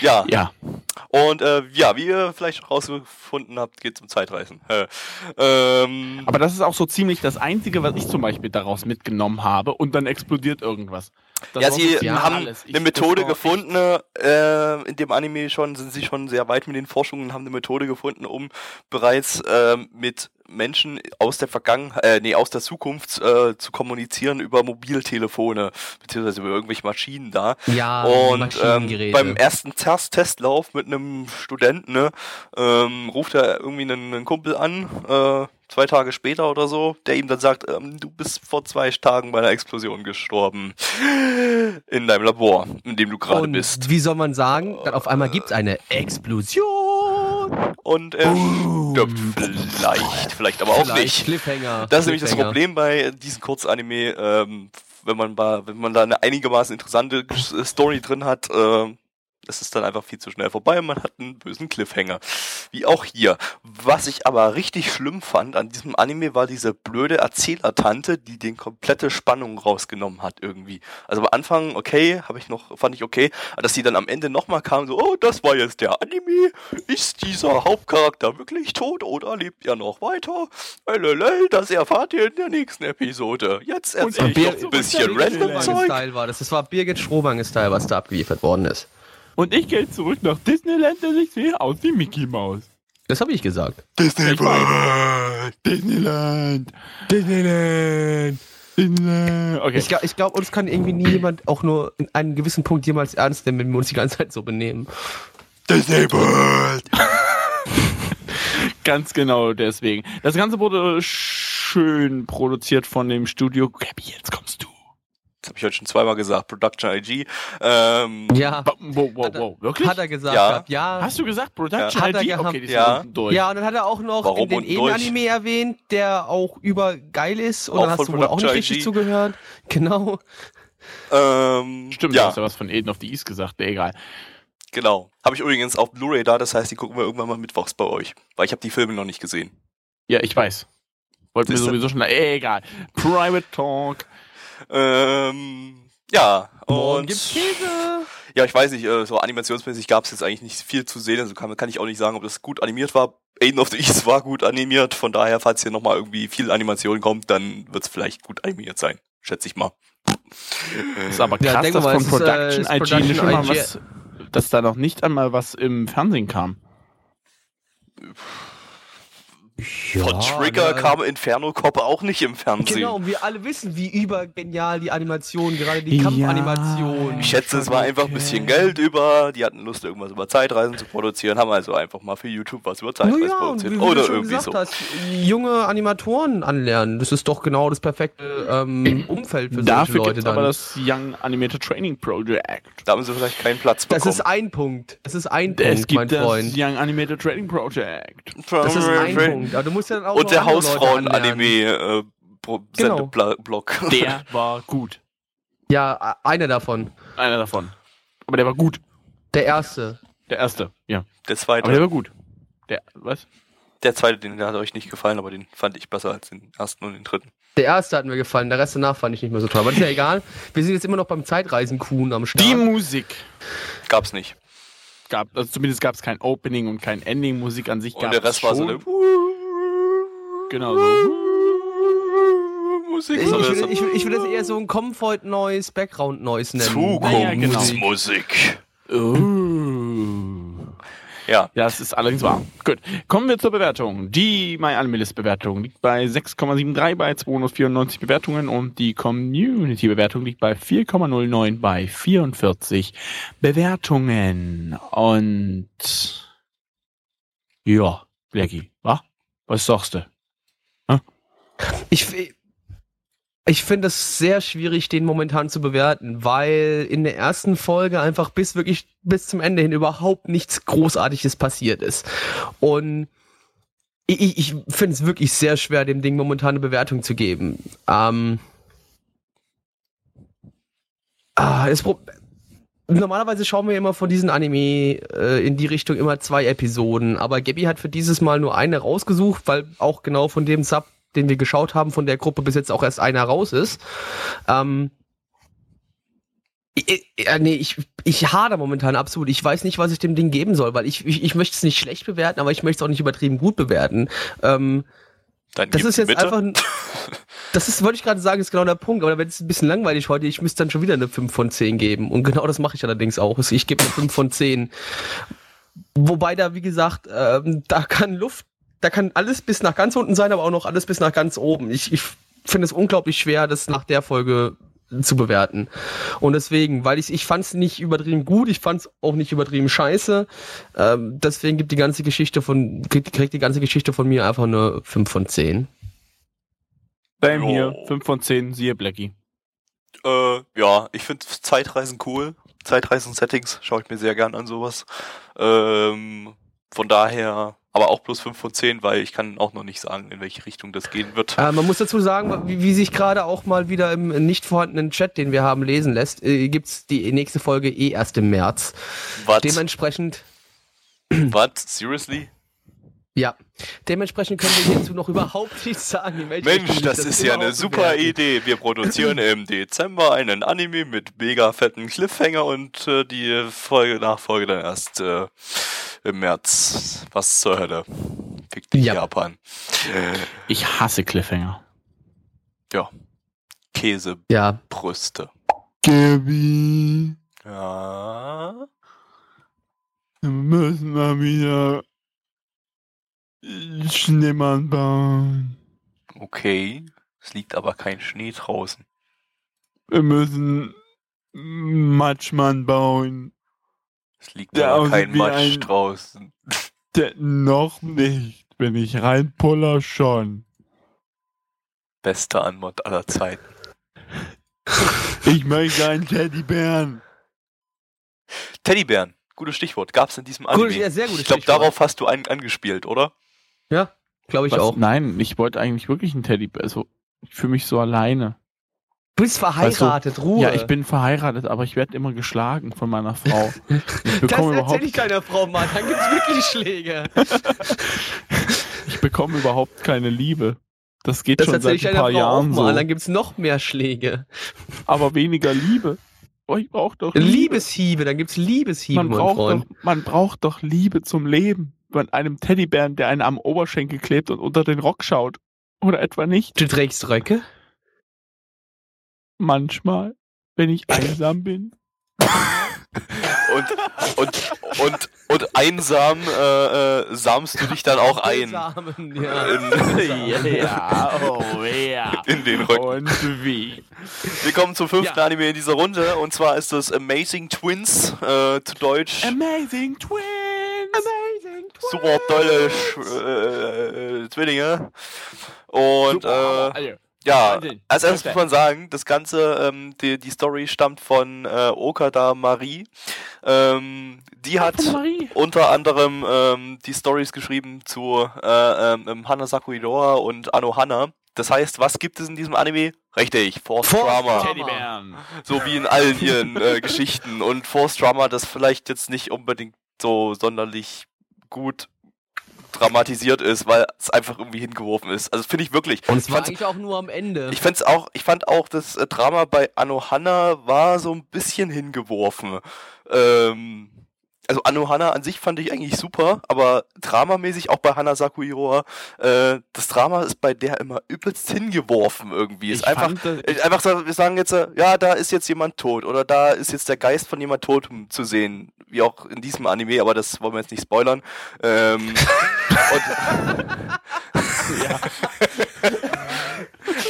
Ja. Ja. Und äh, ja, wie ihr vielleicht rausgefunden habt, geht es um Zeitreisen. <laughs> ähm, Aber das ist auch so ziemlich das Einzige, was ich zum Beispiel daraus mitgenommen habe und dann explodiert irgendwas. Das ja, sie so haben eine Methode gefunden, äh, in dem Anime schon, sind sie schon sehr weit mit den Forschungen, haben eine Methode gefunden, um bereits äh, mit Menschen aus der Vergangenheit, äh, nee, aus der Zukunft äh, zu kommunizieren über Mobiltelefone, beziehungsweise über irgendwelche Maschinen da. Ja, und ähm, beim ersten Testlauf mit einem Studenten, ne, ähm, ruft er irgendwie einen, einen Kumpel an, äh, zwei Tage später oder so, der ihm dann sagt, ähm, du bist vor zwei Tagen bei einer Explosion gestorben in deinem Labor, in dem du gerade bist. Wie soll man sagen? Dann auf einmal gibt es eine Explosion und er stirbt vielleicht, vielleicht aber auch vielleicht. nicht. Cliffhanger. Das ist nämlich das Problem bei diesem Kurzanime, ähm, wenn man wenn man da eine einigermaßen interessante Story drin hat, äh, es ist dann einfach viel zu schnell vorbei und man hat einen bösen Cliffhanger. Wie auch hier. Was ich aber richtig schlimm fand an diesem Anime war diese blöde Erzählertante, die den komplette Spannung rausgenommen hat irgendwie. Also am Anfang, okay, habe ich noch, fand ich okay, aber dass sie dann am Ende nochmal kam, so, oh, das war jetzt der Anime. Ist dieser Hauptcharakter wirklich tot oder lebt er noch weiter? Lelele, das erfahrt ihr in der nächsten Episode. Jetzt erzähl ich noch ein bisschen random Zeug. Style war das. Das war Birgit Strohbange-Style, was da abgeliefert worden ist. Und ich gehe zurück nach Disneyland, denn ich sehe aus wie Mickey Mouse. Das habe ich gesagt. Disneyland! Disneyland! Disneyland! Disneyland! Okay. Ich glaube, glaub, uns kann irgendwie nie jemand auch nur in einem gewissen Punkt jemals ernst nehmen, wenn wir uns die ganze Zeit so benehmen. Disneyland! <laughs> Ganz genau deswegen. Das Ganze wurde schön produziert von dem Studio. Gabby, jetzt kommst du das habe ich heute schon zweimal gesagt, Production IG. Ähm, ja. Wow, wow, wow, wirklich? Hat er gesagt, ja. ja. Hast du gesagt, Production ja. IG? Okay, die ja. sind durch. Ja, und dann hat er auch noch Warum in den Eden-Anime erwähnt, der auch übergeil ist. Und auch dann hast du wohl auch nicht IG. richtig zugehört. Genau. Ähm, Stimmt, ja. du hast ja was von Eden of the East gesagt, nee, egal. Genau. Habe ich übrigens auf Blu-ray da, das heißt, die gucken wir irgendwann mal mittwochs bei euch. Weil ich habe die Filme noch nicht gesehen. Ja, ich weiß. Wollten wir sowieso schon, egal. Private Talk. Ähm, ja, und. gibt's Käse! Ja, ich weiß nicht, äh, so animationsmäßig gab es jetzt eigentlich nicht viel zu sehen, also kann, kann ich auch nicht sagen, ob das gut animiert war. Aiden of the East war gut animiert, von daher, falls hier nochmal irgendwie viel Animation kommt, dann wird es vielleicht gut animiert sein, schätze ich mal. ist aber krass, ja, dass von Production, ist, äh, IG, Production schon mal was, dass da noch nicht einmal was im Fernsehen kam. Ja, Von Trigger ne? kam Inferno Cop auch nicht im Fernsehen. Genau, und wir alle wissen, wie übergenial die Animation, gerade die Kampfanimation. Ja, ich schätze, es war einfach ein bisschen Geld über. Die hatten Lust, irgendwas über Zeitreisen zu produzieren, haben also einfach mal für YouTube was über Zeitreisen ja, produziert. Oder irgendwie so. Hast, junge Animatoren anlernen, das ist doch genau das perfekte ähm, <clears throat> Umfeld für Dafür solche Leute. Dafür aber das Young Animator Training Project. Da haben sie vielleicht keinen Platz bekommen. Das ist ein Punkt. Das ist ein Punkt, es gibt mein Freund. Das Young Animator Training Project. Das ist ein Punkt. Punkt. Aber du musst ja dann auch Und der Hausfrauen-Anime äh, genau. Block. <laughs> Der war gut. Ja, einer davon. Einer davon. Aber der war gut. Der erste. Der erste, ja. Der zweite. Aber der war gut. Der, was? Der zweite, den hat euch nicht gefallen, aber den fand ich besser als den ersten und den dritten. Der erste hat mir gefallen, der Rest danach fand ich nicht mehr so toll. Aber das ist ja egal. Wir sind jetzt immer noch beim Zeitreisen-Kuhn am Start. Die Musik. Gab's nicht. Gab, also zumindest gab es kein Opening und kein Ending. Musik an sich gab es. Und der Rest war so eine Genau so. Musik. Ich, ich, würde, ich, ich würde das eher so ein Comfort Noise, Background Noise nennen. Zukunftsmusik. Naja, genau. Oh. Ja. Ja, das ist allerdings wahr. Gut. Kommen wir zur Bewertung. Die MyAnimalist-Bewertung liegt bei 6,73 bei 294 Bewertungen und die Community-Bewertung liegt bei 4,09 bei 44 Bewertungen. Und ja, Blackie, wa? Was sagst du? Ich, ich finde es sehr schwierig, den momentan zu bewerten, weil in der ersten Folge einfach bis wirklich bis zum Ende hin überhaupt nichts Großartiges passiert ist. Und ich, ich finde es wirklich sehr schwer, dem Ding momentan eine Bewertung zu geben. Ähm, ah, das Normalerweise schauen wir immer von diesen Anime äh, in die Richtung immer zwei Episoden, aber Gabby hat für dieses Mal nur eine rausgesucht, weil auch genau von dem Sub den wir geschaut haben von der Gruppe, bis jetzt auch erst einer raus ist. Ähm, ich, äh, nee, ich, ich hader momentan absolut. Ich weiß nicht, was ich dem Ding geben soll, weil ich, ich, ich möchte es nicht schlecht bewerten, aber ich möchte es auch nicht übertrieben gut bewerten. Ähm, dann das ist jetzt bitte. einfach. <laughs> Das ist, wollte ich gerade sagen, ist genau der Punkt. Aber wenn es ein bisschen langweilig heute, ich müsste dann schon wieder eine 5 von 10 geben. Und genau das mache ich allerdings auch. Ich gebe eine 5 von 10. Wobei da, wie gesagt, ähm, da kann Luft da kann alles bis nach ganz unten sein, aber auch noch alles bis nach ganz oben. Ich, ich finde es unglaublich schwer, das nach der Folge zu bewerten. Und deswegen, weil ich ich fand es nicht übertrieben gut, ich fand es auch nicht übertrieben scheiße. Ähm, deswegen gibt die ganze Geschichte von kriegt, kriegt die ganze Geschichte von mir einfach eine 5 von 10. Bam oh. hier, 5 von 10, siehe Blackie. Äh, ja, ich finde Zeitreisen cool. Zeitreisen-Settings schaue ich mir sehr gern an sowas. Ähm, von daher aber auch plus 5 von 10, weil ich kann auch noch nicht sagen, in welche Richtung das gehen wird. Äh, man muss dazu sagen, wie, wie sich gerade auch mal wieder im nicht vorhandenen Chat, den wir haben, lesen lässt, äh, gibt's die nächste Folge eh erst im März. Was? Dementsprechend. Was? Seriously? Ja, dementsprechend können wir hierzu noch <laughs> überhaupt nichts sagen. Mensch, das, das, ist ja eine super werden. Idee. Wir produzieren im <laughs> Dezember einen Anime mit mega fetten Cliffhanger und äh, die Folge Nachfolge dann erst äh, im März. Was zur Hölle? Fick dich ja. Japan. Ich hasse Cliffhanger. Ja. Käse. Ja. Brüste. Gabi. Ja. Wir müssen mal wieder Schneemann bauen. Okay. Es liegt aber kein Schnee draußen. Wir müssen Matschmann bauen. Es liegt der aber kein Matsch ein, draußen. <laughs> Der, noch nicht. Wenn ich reinpuller, schon. Beste Anmod aller Zeiten. <laughs> Ich möchte einen Teddybären. Teddybären, gutes Stichwort. Gab es in diesem Anime? Gut, ja, sehr gutes ich glaube, darauf hast du einen angespielt, oder? Ja, glaube ich Was? auch. Nein, ich wollte eigentlich wirklich einen Teddybär. Also, ich fühle mich so alleine. Du bist verheiratet, weißt du, Ruhe. Ja, ich bin verheiratet, aber ich werde immer geschlagen von meiner Frau. Ich bekomme das erzähl ich deiner Frau mal, dann gibt's wirklich Schläge. <laughs> ich bekomme überhaupt keine Liebe. Das geht das schon seit ein paar Frau Jahren mal, so. Dann gibt's noch mehr Schläge. Aber weniger Liebe. Oh, ich brauch doch Liebe. Liebeshiebe, dann gibt's Liebeshiebe, man braucht Freund. Doch, man braucht doch Liebe zum Leben. Bei einem Teddybären, der einen am Oberschenkel klebt und unter den Rock schaut. Oder etwa nicht. Du trägst Röcke? Manchmal, wenn ich <laughs> einsam bin. und, und, und, und einsam äh, äh, samst du dich dann auch ein. Einsamen, ja. In, <laughs> ja, oh, ja. in den Rücken. Und wie? Wir kommen zum fünften ja. Anime in dieser Runde und zwar ist das Amazing Twins, äh, zu Deutsch. Amazing Twins! Amazing Twins! Super tolle Sch äh, Zwillinge. Und Super, äh, ja, als erstes muss man sagen, das Ganze, ähm, die, die Story stammt von äh, Okada Marie. Ähm, die hat unter anderem ähm, die Stories geschrieben zu äh, ähm, Hana Sakuidora und Anohana. Das heißt, was gibt es in diesem Anime? Richtig, Force, Force Drama. Teddybären. So wie in allen ihren äh, Geschichten. Und Force Drama, das vielleicht jetzt nicht unbedingt so sonderlich gut dramatisiert ist, weil es einfach irgendwie hingeworfen ist. Also finde ich wirklich. Und es war eigentlich auch nur am Ende. Ich fand's auch, ich fand auch, das äh, Drama bei Anohana war so ein bisschen hingeworfen. Ähm, also Anohana an sich fand ich eigentlich super, aber dramamäßig auch bei Hana Sakuiroa, äh, das Drama ist bei der immer übelst hingeworfen irgendwie. Ist einfach, äh, einfach so, wir sagen jetzt, äh, ja, da ist jetzt jemand tot oder da ist jetzt der Geist von jemand tot zu sehen wie auch in diesem Anime, aber das wollen wir jetzt nicht spoilern. Ähm, <laughs> ja.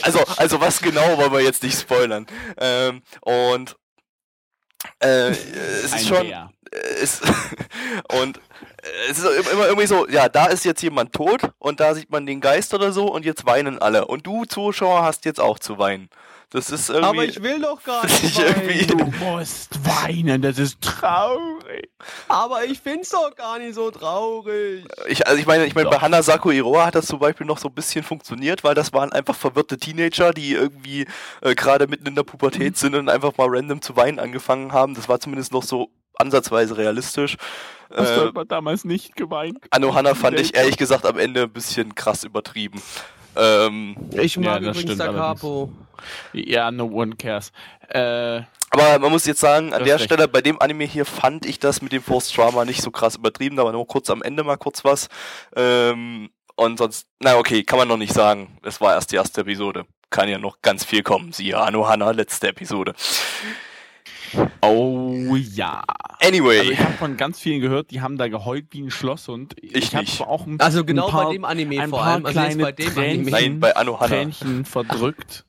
also, also was genau wollen wir jetzt nicht spoilern. Ähm, und äh, es ist schon. Bär. Es, <laughs> und es ist immer irgendwie so, ja, da ist jetzt jemand tot und da sieht man den Geist oder so und jetzt weinen alle. Und du, Zuschauer, hast jetzt auch zu weinen. Das ist irgendwie. Aber ich will doch gar <laughs> nicht. Weinen. Du musst weinen, das ist traurig. Aber ich find's doch gar nicht so traurig. Ich, also ich meine, ich meine, bei Hanasaku Iroha hat das zum Beispiel noch so ein bisschen funktioniert, weil das waren einfach verwirrte Teenager, die irgendwie äh, gerade mitten in der Pubertät mhm. sind und einfach mal random zu weinen angefangen haben. Das war zumindest noch so ansatzweise realistisch. Hast äh, du aber damals nicht geweint? Anohana fand ich ehrlich gesagt am Ende ein bisschen krass übertrieben. Ähm, ich mag ja, übrigens Da Capo. Ja, no one cares. Äh, aber man muss jetzt sagen, an der recht. Stelle bei dem Anime hier fand ich das mit dem Force Drama nicht so krass übertrieben. Da war nur kurz am Ende mal kurz was. Ähm, und sonst, na okay, kann man noch nicht sagen. Es war erst die erste Episode. Kann ja noch ganz viel kommen. Siehe Anohana, letzte Episode. Oh ja. Anyway. Also ich habe von ganz vielen gehört, die haben da geheult wie ein Schlosshund. Ich, ich habe auch ein, Also genau ein paar, bei dem Anime ein vor paar allem. Also kleine bei dem Tränchen, Anime. Nein, bei Anohana. Tränchen verdrückt.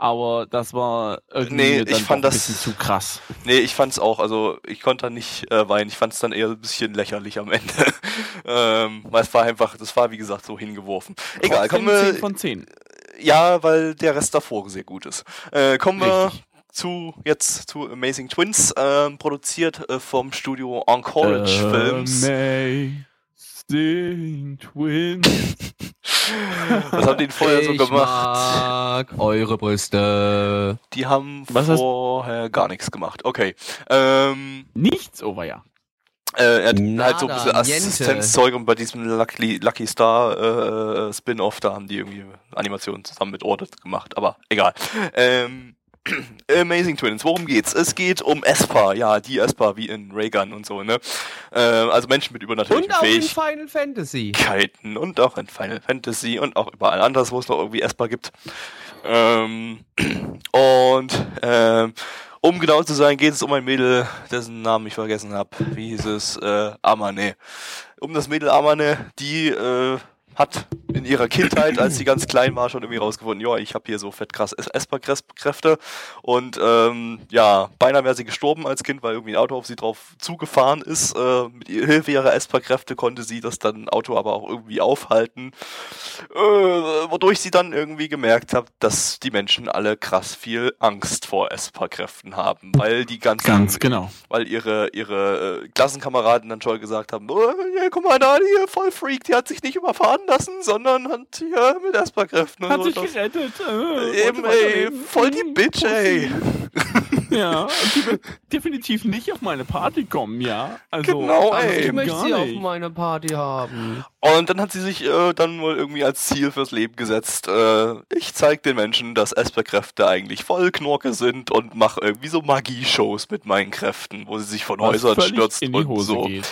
Aber das war irgendwie nee, ich fand ein bisschen zu krass. Nee, ich fand's auch, also ich konnte da nicht äh, weinen, ich fand's dann eher ein bisschen lächerlich am Ende. <laughs> ähm, weil es war einfach, das war wie gesagt so hingeworfen. Egal, kommen wir. 10 von 10. Ja, weil der Rest davor sehr gut ist. Äh, kommen wir Richtig zu jetzt zu Amazing Twins, ähm, produziert äh, vom Studio Encourage Films. Amazing Twins. <laughs> Was haben die vorher ich so gemacht? Mag eure Brüste. Die haben Was vorher hast... gar nichts gemacht. Okay. Ähm, nichts, oh ja. Äh, er hat Nada, halt so ein bisschen Assistenzzeug und bei diesem Lucky, Lucky Star äh, Spin-off, da haben die irgendwie Animationen zusammen mit Audit gemacht, aber egal. Ähm, <clears throat> Amazing Twins, worum geht's? Es geht um Esper, ja, die Esper wie in Raygun und so, ne? Äh, also Menschen mit übernatürlichen Fähigkeiten. Und auch in Final Fantasy. Und auch in Final Fantasy und auch überall anders, wo es noch irgendwie Esper gibt. Ähm, <clears throat> und ähm, um genau zu sein, geht es um ein Mädel, dessen Namen ich vergessen habe. Wie hieß es? Äh, Amane. Um das Mädel Amane, die äh, hat in ihrer Kindheit, als sie ganz klein war, schon irgendwie rausgefunden, ja, ich habe hier so fett krass Esper-Kräfte und ähm, ja, beinahe wäre sie gestorben als Kind, weil irgendwie ein Auto auf sie drauf zugefahren ist. Äh, mit Hilfe ihrer Esper-Kräfte konnte sie das dann Auto aber auch irgendwie aufhalten, äh, wodurch sie dann irgendwie gemerkt hat, dass die Menschen alle krass viel Angst vor Esper-Kräften haben, weil die ganzen, ganz genau, weil ihre ihre äh, Klassenkameraden dann schon gesagt haben, oh, ja, guck mal da, die voll Freak, die hat sich nicht überfahren lassen, sondern hat hier mit Asperkräften Hat so sich gerettet. Äh, eben, ey, voll die Bitch, ey. ja, <laughs> die wird definitiv nicht auf meine Party kommen, ja. Also, genau, ey. Ich möchte sie auf meine Party haben. Und dann hat sie sich äh, dann wohl irgendwie als Ziel fürs Leben gesetzt, äh, ich zeig den Menschen, dass Asperkräfte eigentlich voll Knorke sind und mache irgendwie so Magie-Shows mit meinen Kräften, wo sie sich von Was Häusern stürzt und so. Geht.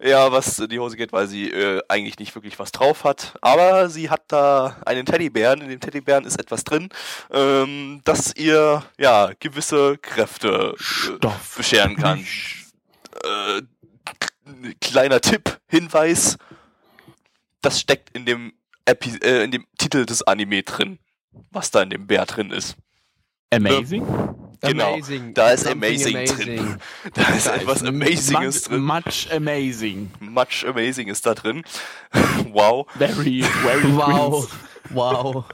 Ja, was die Hose geht, weil sie äh, eigentlich nicht wirklich was drauf hat. Aber sie hat da einen Teddybären. In dem Teddybären ist etwas drin, ähm, das ihr ja gewisse Kräfte äh, bescheren kann. Äh, kleiner Tipp, Hinweis: Das steckt in dem, Epi äh, in dem Titel des Anime drin, was da in dem Bär drin ist. Amazing? Genau, amazing. da ist amazing, amazing, drin. <laughs> Da ist da etwas ist Amazinges drin. Much amazing. Much amazing ist da drin. <laughs> wow. Very, very <laughs> Wow. wow.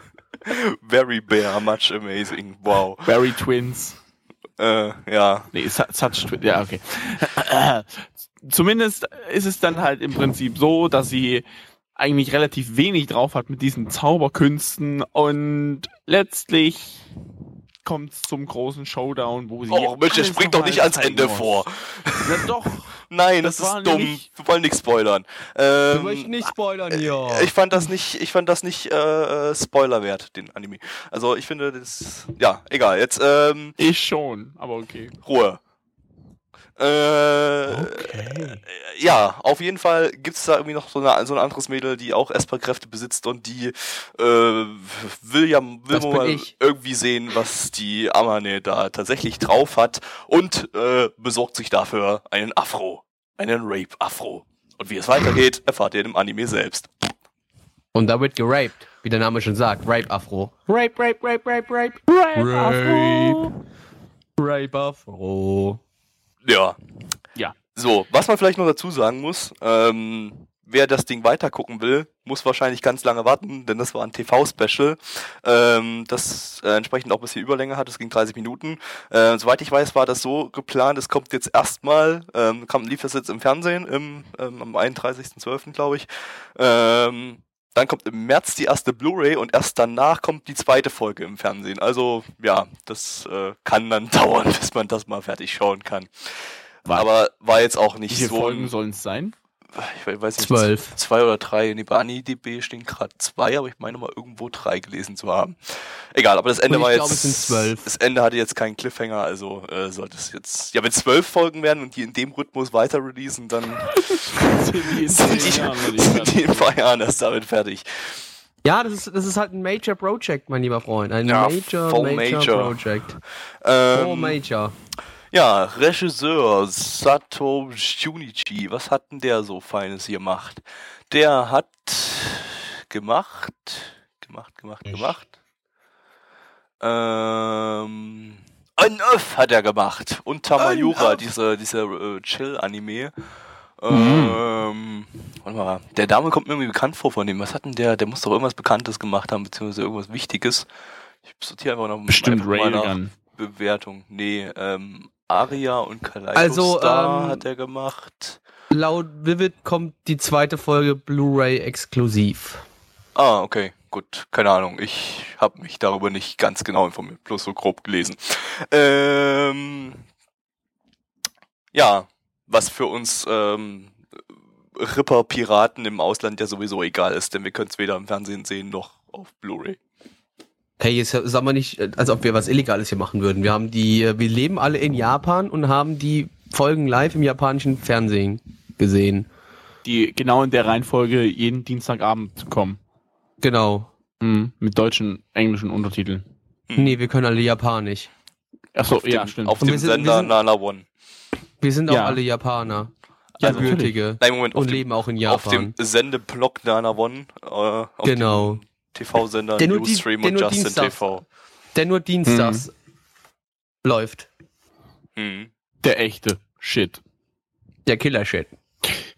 Very bear, much amazing. Wow. Very twins. Äh, ja. Nee, such twins. Ja, okay. Zumindest ist es dann halt im Prinzip so, dass sie eigentlich relativ wenig drauf hat mit diesen Zauberkünsten und letztlich kommt es zum großen Showdown, wo sie. Oh, Mensch, er springt doch nicht ans Ende muss. vor. Ja, doch. <laughs> Nein, das, das ist dumm. Nicht... Wir wollen nichts spoilern. Ähm, Wir möchten nicht spoilern hier. Ich fand das nicht, ich fand das nicht äh, äh Spoiler-wert, den Anime. Also ich finde das. Ja, egal. Jetzt. Ähm, ich schon, aber okay. Ruhe. Äh, okay. Ja, auf jeden Fall gibt es da irgendwie noch so, eine, so ein anderes Mädel, die auch Esper-Kräfte besitzt und die äh, will ja will mal irgendwie sehen, was die Amane da tatsächlich drauf hat und äh, besorgt sich dafür einen Afro. einen Rape-Afro. Und wie es weitergeht, erfahrt ihr im Anime selbst. Und da wird geraped, wie der Name schon sagt. Rape-Afro. Rape, Rape, Rape, Rape, Rape. Rape-Afro. Rape-Afro. Ja. Ja. So, was man vielleicht noch dazu sagen muss, ähm, wer das Ding weitergucken will, muss wahrscheinlich ganz lange warten, denn das war ein TV-Special, ähm, das äh, entsprechend auch ein bisschen Überlänge hat. Es ging 30 Minuten. Äh, soweit ich weiß, war das so geplant. Es kommt jetzt erstmal, ähm, kam, lief das jetzt im Fernsehen im, ähm, am 31.12. glaube ich. Ähm, dann kommt im März die erste Blu-ray und erst danach kommt die zweite Folge im Fernsehen. Also ja, das äh, kann dann <laughs> dauern, bis man das mal fertig schauen kann. War, Aber war jetzt auch nicht Wie so. Wie Folgen sollen es sein? Ich weiß nicht, Zwölf. zwei oder drei. Nee, bei AniDB stehen gerade zwei, aber ich meine mal irgendwo drei gelesen zu haben. Egal, aber das Ende war glaub, jetzt. Das Ende hatte jetzt keinen Cliffhanger, also äh, sollte es jetzt. Ja, wenn zwölf Folgen werden und die in dem Rhythmus weiter releasen, dann <laughs> sind die in, sind die, <laughs> sind die in paar Jahren erst damit fertig. Ja, das ist, das ist halt ein Major Project, mein lieber Freund. Ein Ja, Major, Major, Major. Project. Ähm, Oh, Major. Ja, Regisseur Sato Junichi, was hat denn der so Feines gemacht? Der hat gemacht, gemacht, gemacht, gemacht. Ähm, Unearth hat er gemacht und Tamayura, diese, diese äh, Chill-Anime. Ähm, warte mal, der Dame kommt mir irgendwie bekannt vor von dem. Was hat denn der? Der muss doch irgendwas Bekanntes gemacht haben, beziehungsweise irgendwas Wichtiges. Ich sortiere einfach noch Bestimmt einfach Railgun. Bewertung. Nee, ähm, Aria und Kaleido Also, Star ähm, hat er gemacht. Laut Vivid kommt die zweite Folge Blu-ray exklusiv. Ah, okay, gut, keine Ahnung. Ich habe mich darüber nicht ganz genau informiert, bloß so grob gelesen. Ähm, ja, was für uns ähm, Ripper-Piraten im Ausland ja sowieso egal ist, denn wir können es weder im Fernsehen sehen noch auf Blu-ray. Hey, jetzt sagen wir nicht, äh, als ob wir was Illegales hier machen würden. Wir haben die, äh, wir leben alle in Japan und haben die Folgen live im japanischen Fernsehen gesehen. Die genau in der Reihenfolge jeden Dienstagabend kommen. Genau. Mhm. Mit deutschen, englischen Untertiteln. Hm. Nee, wir können alle Japanisch. Achso, ja, dem, stimmt. Auf Und dem sind- Sender sind- Nana One. Wir sind auch Ja. alle Japaner. Ja, Gebürtige. Nein, Moment, auf Und dem, leben auch in auf dem Japan. Sendeblock Nana One. Äh, auf Genau. dem TV-Sender Der nur die- Newsstream und Justin dienstags- TV. Der nur dienstags läuft. Hm. Der echte Shit. Der Killer-Shit.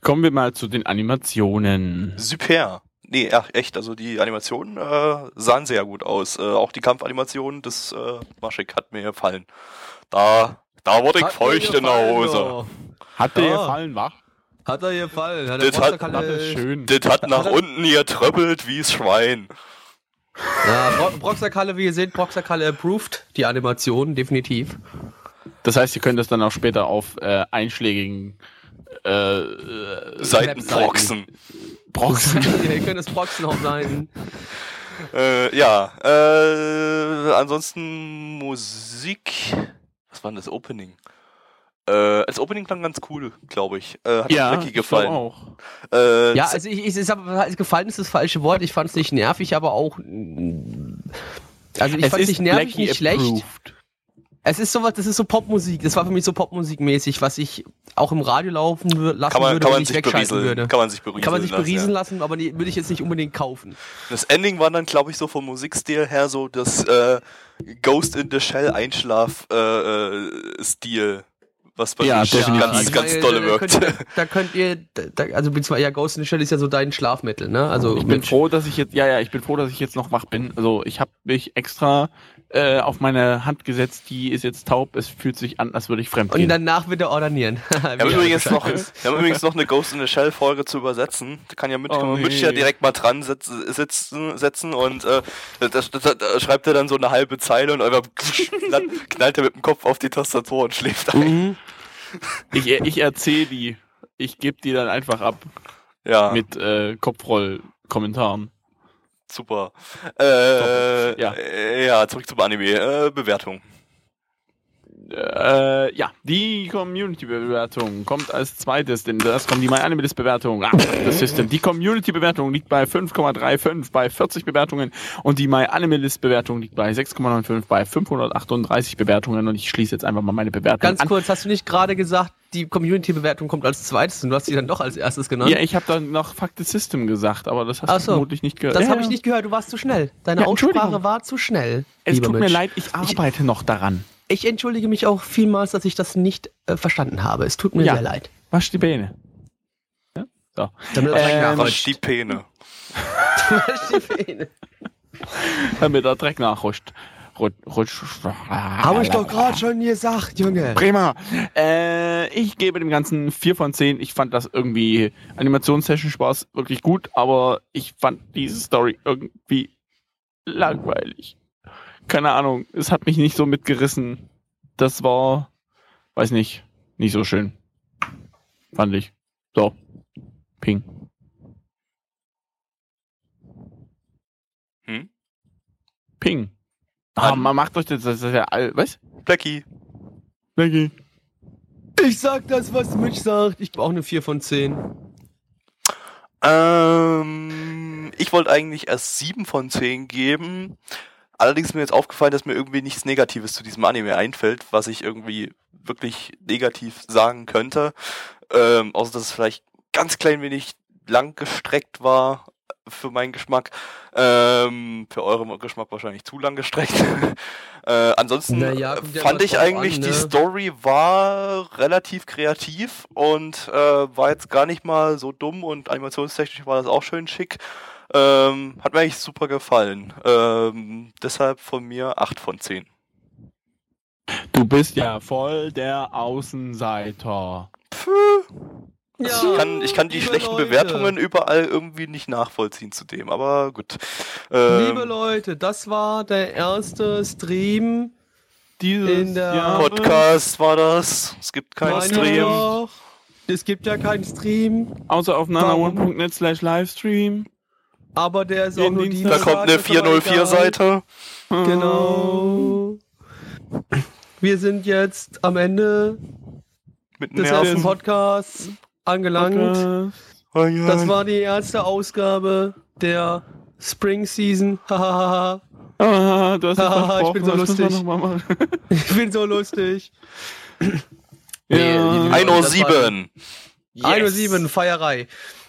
Kommen wir mal zu den Animationen. Super. Nee, ach, echt, also die Animationen äh, sahen sehr gut aus. Äh, auch die Kampfanimationen des äh, Maschik hat mir gefallen. Da, da wurde ich Hat feucht in der Hose. so. Hat dir gefallen, wach? Hat er gefallen. Hat Das hat- Das ist schön. Das hat nach er- unten hier tröppelt wie's Schwein. Ja, Bro Broxakalle, wie ihr seht, Broxakalle approved. Die Animation, definitiv. Das heißt, ihr könnt das dann auch später auf äh, einschlägigen äh, äh, Seitenproxen. Proxen. <laughs> ihr könnt das Proxen auch sein. Äh, ja, äh, ansonsten Musik. Was war denn das Opening? Äh, das Opening klang ganz cool, glaube ich. Äh, hat ja, ich gefallen. glaub auch. Äh, Ja, also ich, ich, ich sag, gefallen ist das falsche Wort. Ich fand es nicht nervig, aber auch. Also ich fand es nicht nervig, Blackie nicht schlecht. approved. Es ist sowas, das ist so Popmusik. Das war für mich so Popmusikmäßig, was ich auch im Radio laufen lassen kann man, würde, kann wenn man ich sich wegschalten berieseln. würde. Kann man sich berieseln Kann man sich lassen, beriesen ja. lassen, aber nee, würde ich jetzt nicht unbedingt kaufen. Das Ending war dann, glaube ich, so vom Musikstil her so das äh, Ghost in the Shell Einschlaf äh, äh, was bei Ja, mir ganz, also ganz ich dolle wirkt. da, könnt, ihr- da könnt ihr, da, also beziehungsweise ja, Ghost in the Shell ist ja so dein Schlafmittel, ne? Also Ich bin mit- froh, dass ich jetzt, ja, ja, ich bin froh, dass ich jetzt noch wach bin. Also ich habe mich extra äh, auf meine Hand gesetzt, die ist jetzt taub. Es fühlt sich an, als würde ich fremd und gehen. danach wieder ordinieren. Wir haben, <laughs> übrigens noch, wir haben übrigens noch eine Ghost in the Shell Folge zu übersetzen. Da kann ja Mitch, Oh, kann man nee. ja direkt mal dran setz, sitzen, setzen und äh, da, da, da, da schreibt er dann so eine halbe Zeile und einfach <laughs> knallt, knallt er mit dem Kopf auf die Tastatur und schläft ein. Mhm. Ich, ich erzähle die. Ich gebe die dann einfach ab Ja, mit äh, Kopfroll-Kommentaren. super. Äh, Ja. äh, ja, zurück zum Anime. Äh, Bewertung. Äh, ja, die Community-Bewertung kommt als zweites, denn das kommt die MyAnimalist-Bewertung. Ah, das System. Die Community-Bewertung liegt bei 5,35 bei 40 Bewertungen und die MyAnimalist-Bewertung liegt bei 6,95 bei 538 Bewertungen und ich schließe jetzt einfach mal meine Bewertung Ganz an. kurz, hast du nicht gerade gesagt, die Community-Bewertung kommt als zweites und du hast sie dann doch als erstes genannt. Ja, ich habe dann noch Fuck the System gesagt, aber das hast Ach du vermutlich nicht gehört. Das ja, habe ich nicht gehört, du warst zu schnell. Deine ja, Aussprache war zu schnell. Es tut Mitch. mir leid, ich arbeite ich, noch daran. Ich entschuldige mich auch vielmals, dass ich das nicht äh, verstanden habe. Es tut mir ja. sehr leid. Wasch die Beine. Ja? So. Damit ähm, wasch die Peene. <laughs> <laughs> wasch die Peene. Damit der Dreck nachrutscht. Habe ich doch gerade schon gesagt, Junge. Prima. Äh, ich gebe dem Ganzen 4 von 10. Ich fand das irgendwie, Animationssession Spaß wirklich gut, aber ich fand diese Story irgendwie langweilig. Keine Ahnung, es hat mich nicht so mitgerissen. Das war, weiß nicht, nicht so schön. Fand ich. So. Ping. Hm? Ping. Ah, man macht euch das, das ist ja all, was? Blackie. Blackie. Ich sag das, was Mitch sagt. Ich brauche eine 4 von 10. Ähm, ich wollte eigentlich erst 7 von 10 geben. Allerdings ist mir jetzt aufgefallen, dass mir irgendwie nichts Negatives zu diesem Anime einfällt, was ich irgendwie wirklich negativ sagen könnte. Ähm, außer dass es vielleicht ganz klein wenig lang gestreckt war für meinen Geschmack. Ähm, für euren Geschmack wahrscheinlich zu lang gestreckt. <laughs> äh, ansonsten naja, fand ich eigentlich, an, ne? die Story war relativ kreativ und äh, war jetzt gar nicht mal so dumm und animationstechnisch war das auch schön schick. Ähm, hat mir eigentlich super gefallen. Ähm, deshalb von mir 8 von 10. Du bist ja voll der Außenseiter. Puh. Ja, ich kann, ich kann die schlechten Leute. Bewertungen überall irgendwie nicht nachvollziehen zu dem, aber gut. Ähm, liebe Leute, das war der erste Stream dieses in der Jahres. Podcast war das. Es gibt keinen Stream. Doch. Es gibt ja keinen Stream. Außer auf nana1.net slash Livestream. Aber der ist auch nur. Da kommt eine 404-Seite. Genau. Wir sind jetzt am Ende Mit des ersten Podcasts angelangt. Okay. Das war die erste Ausgabe der Spring Season. <laughs> ah, du hast Haha, ich bin so lustig. <laughs> ich bin so lustig. Ja. 1.07 Yes. 1.07 Feierei.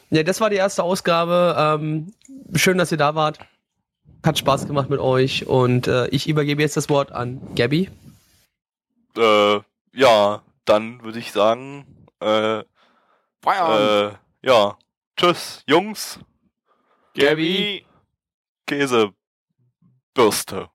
Ja, das war die erste Ausgabe. Ähm, schön, dass ihr da wart. Hat Spaß gemacht mit euch und äh, ich übergebe jetzt das Wort an Gabby. Äh, ja, dann würde ich sagen, äh. Äh, ja. Tschüss, Jungs. Gabby. Käsebürste.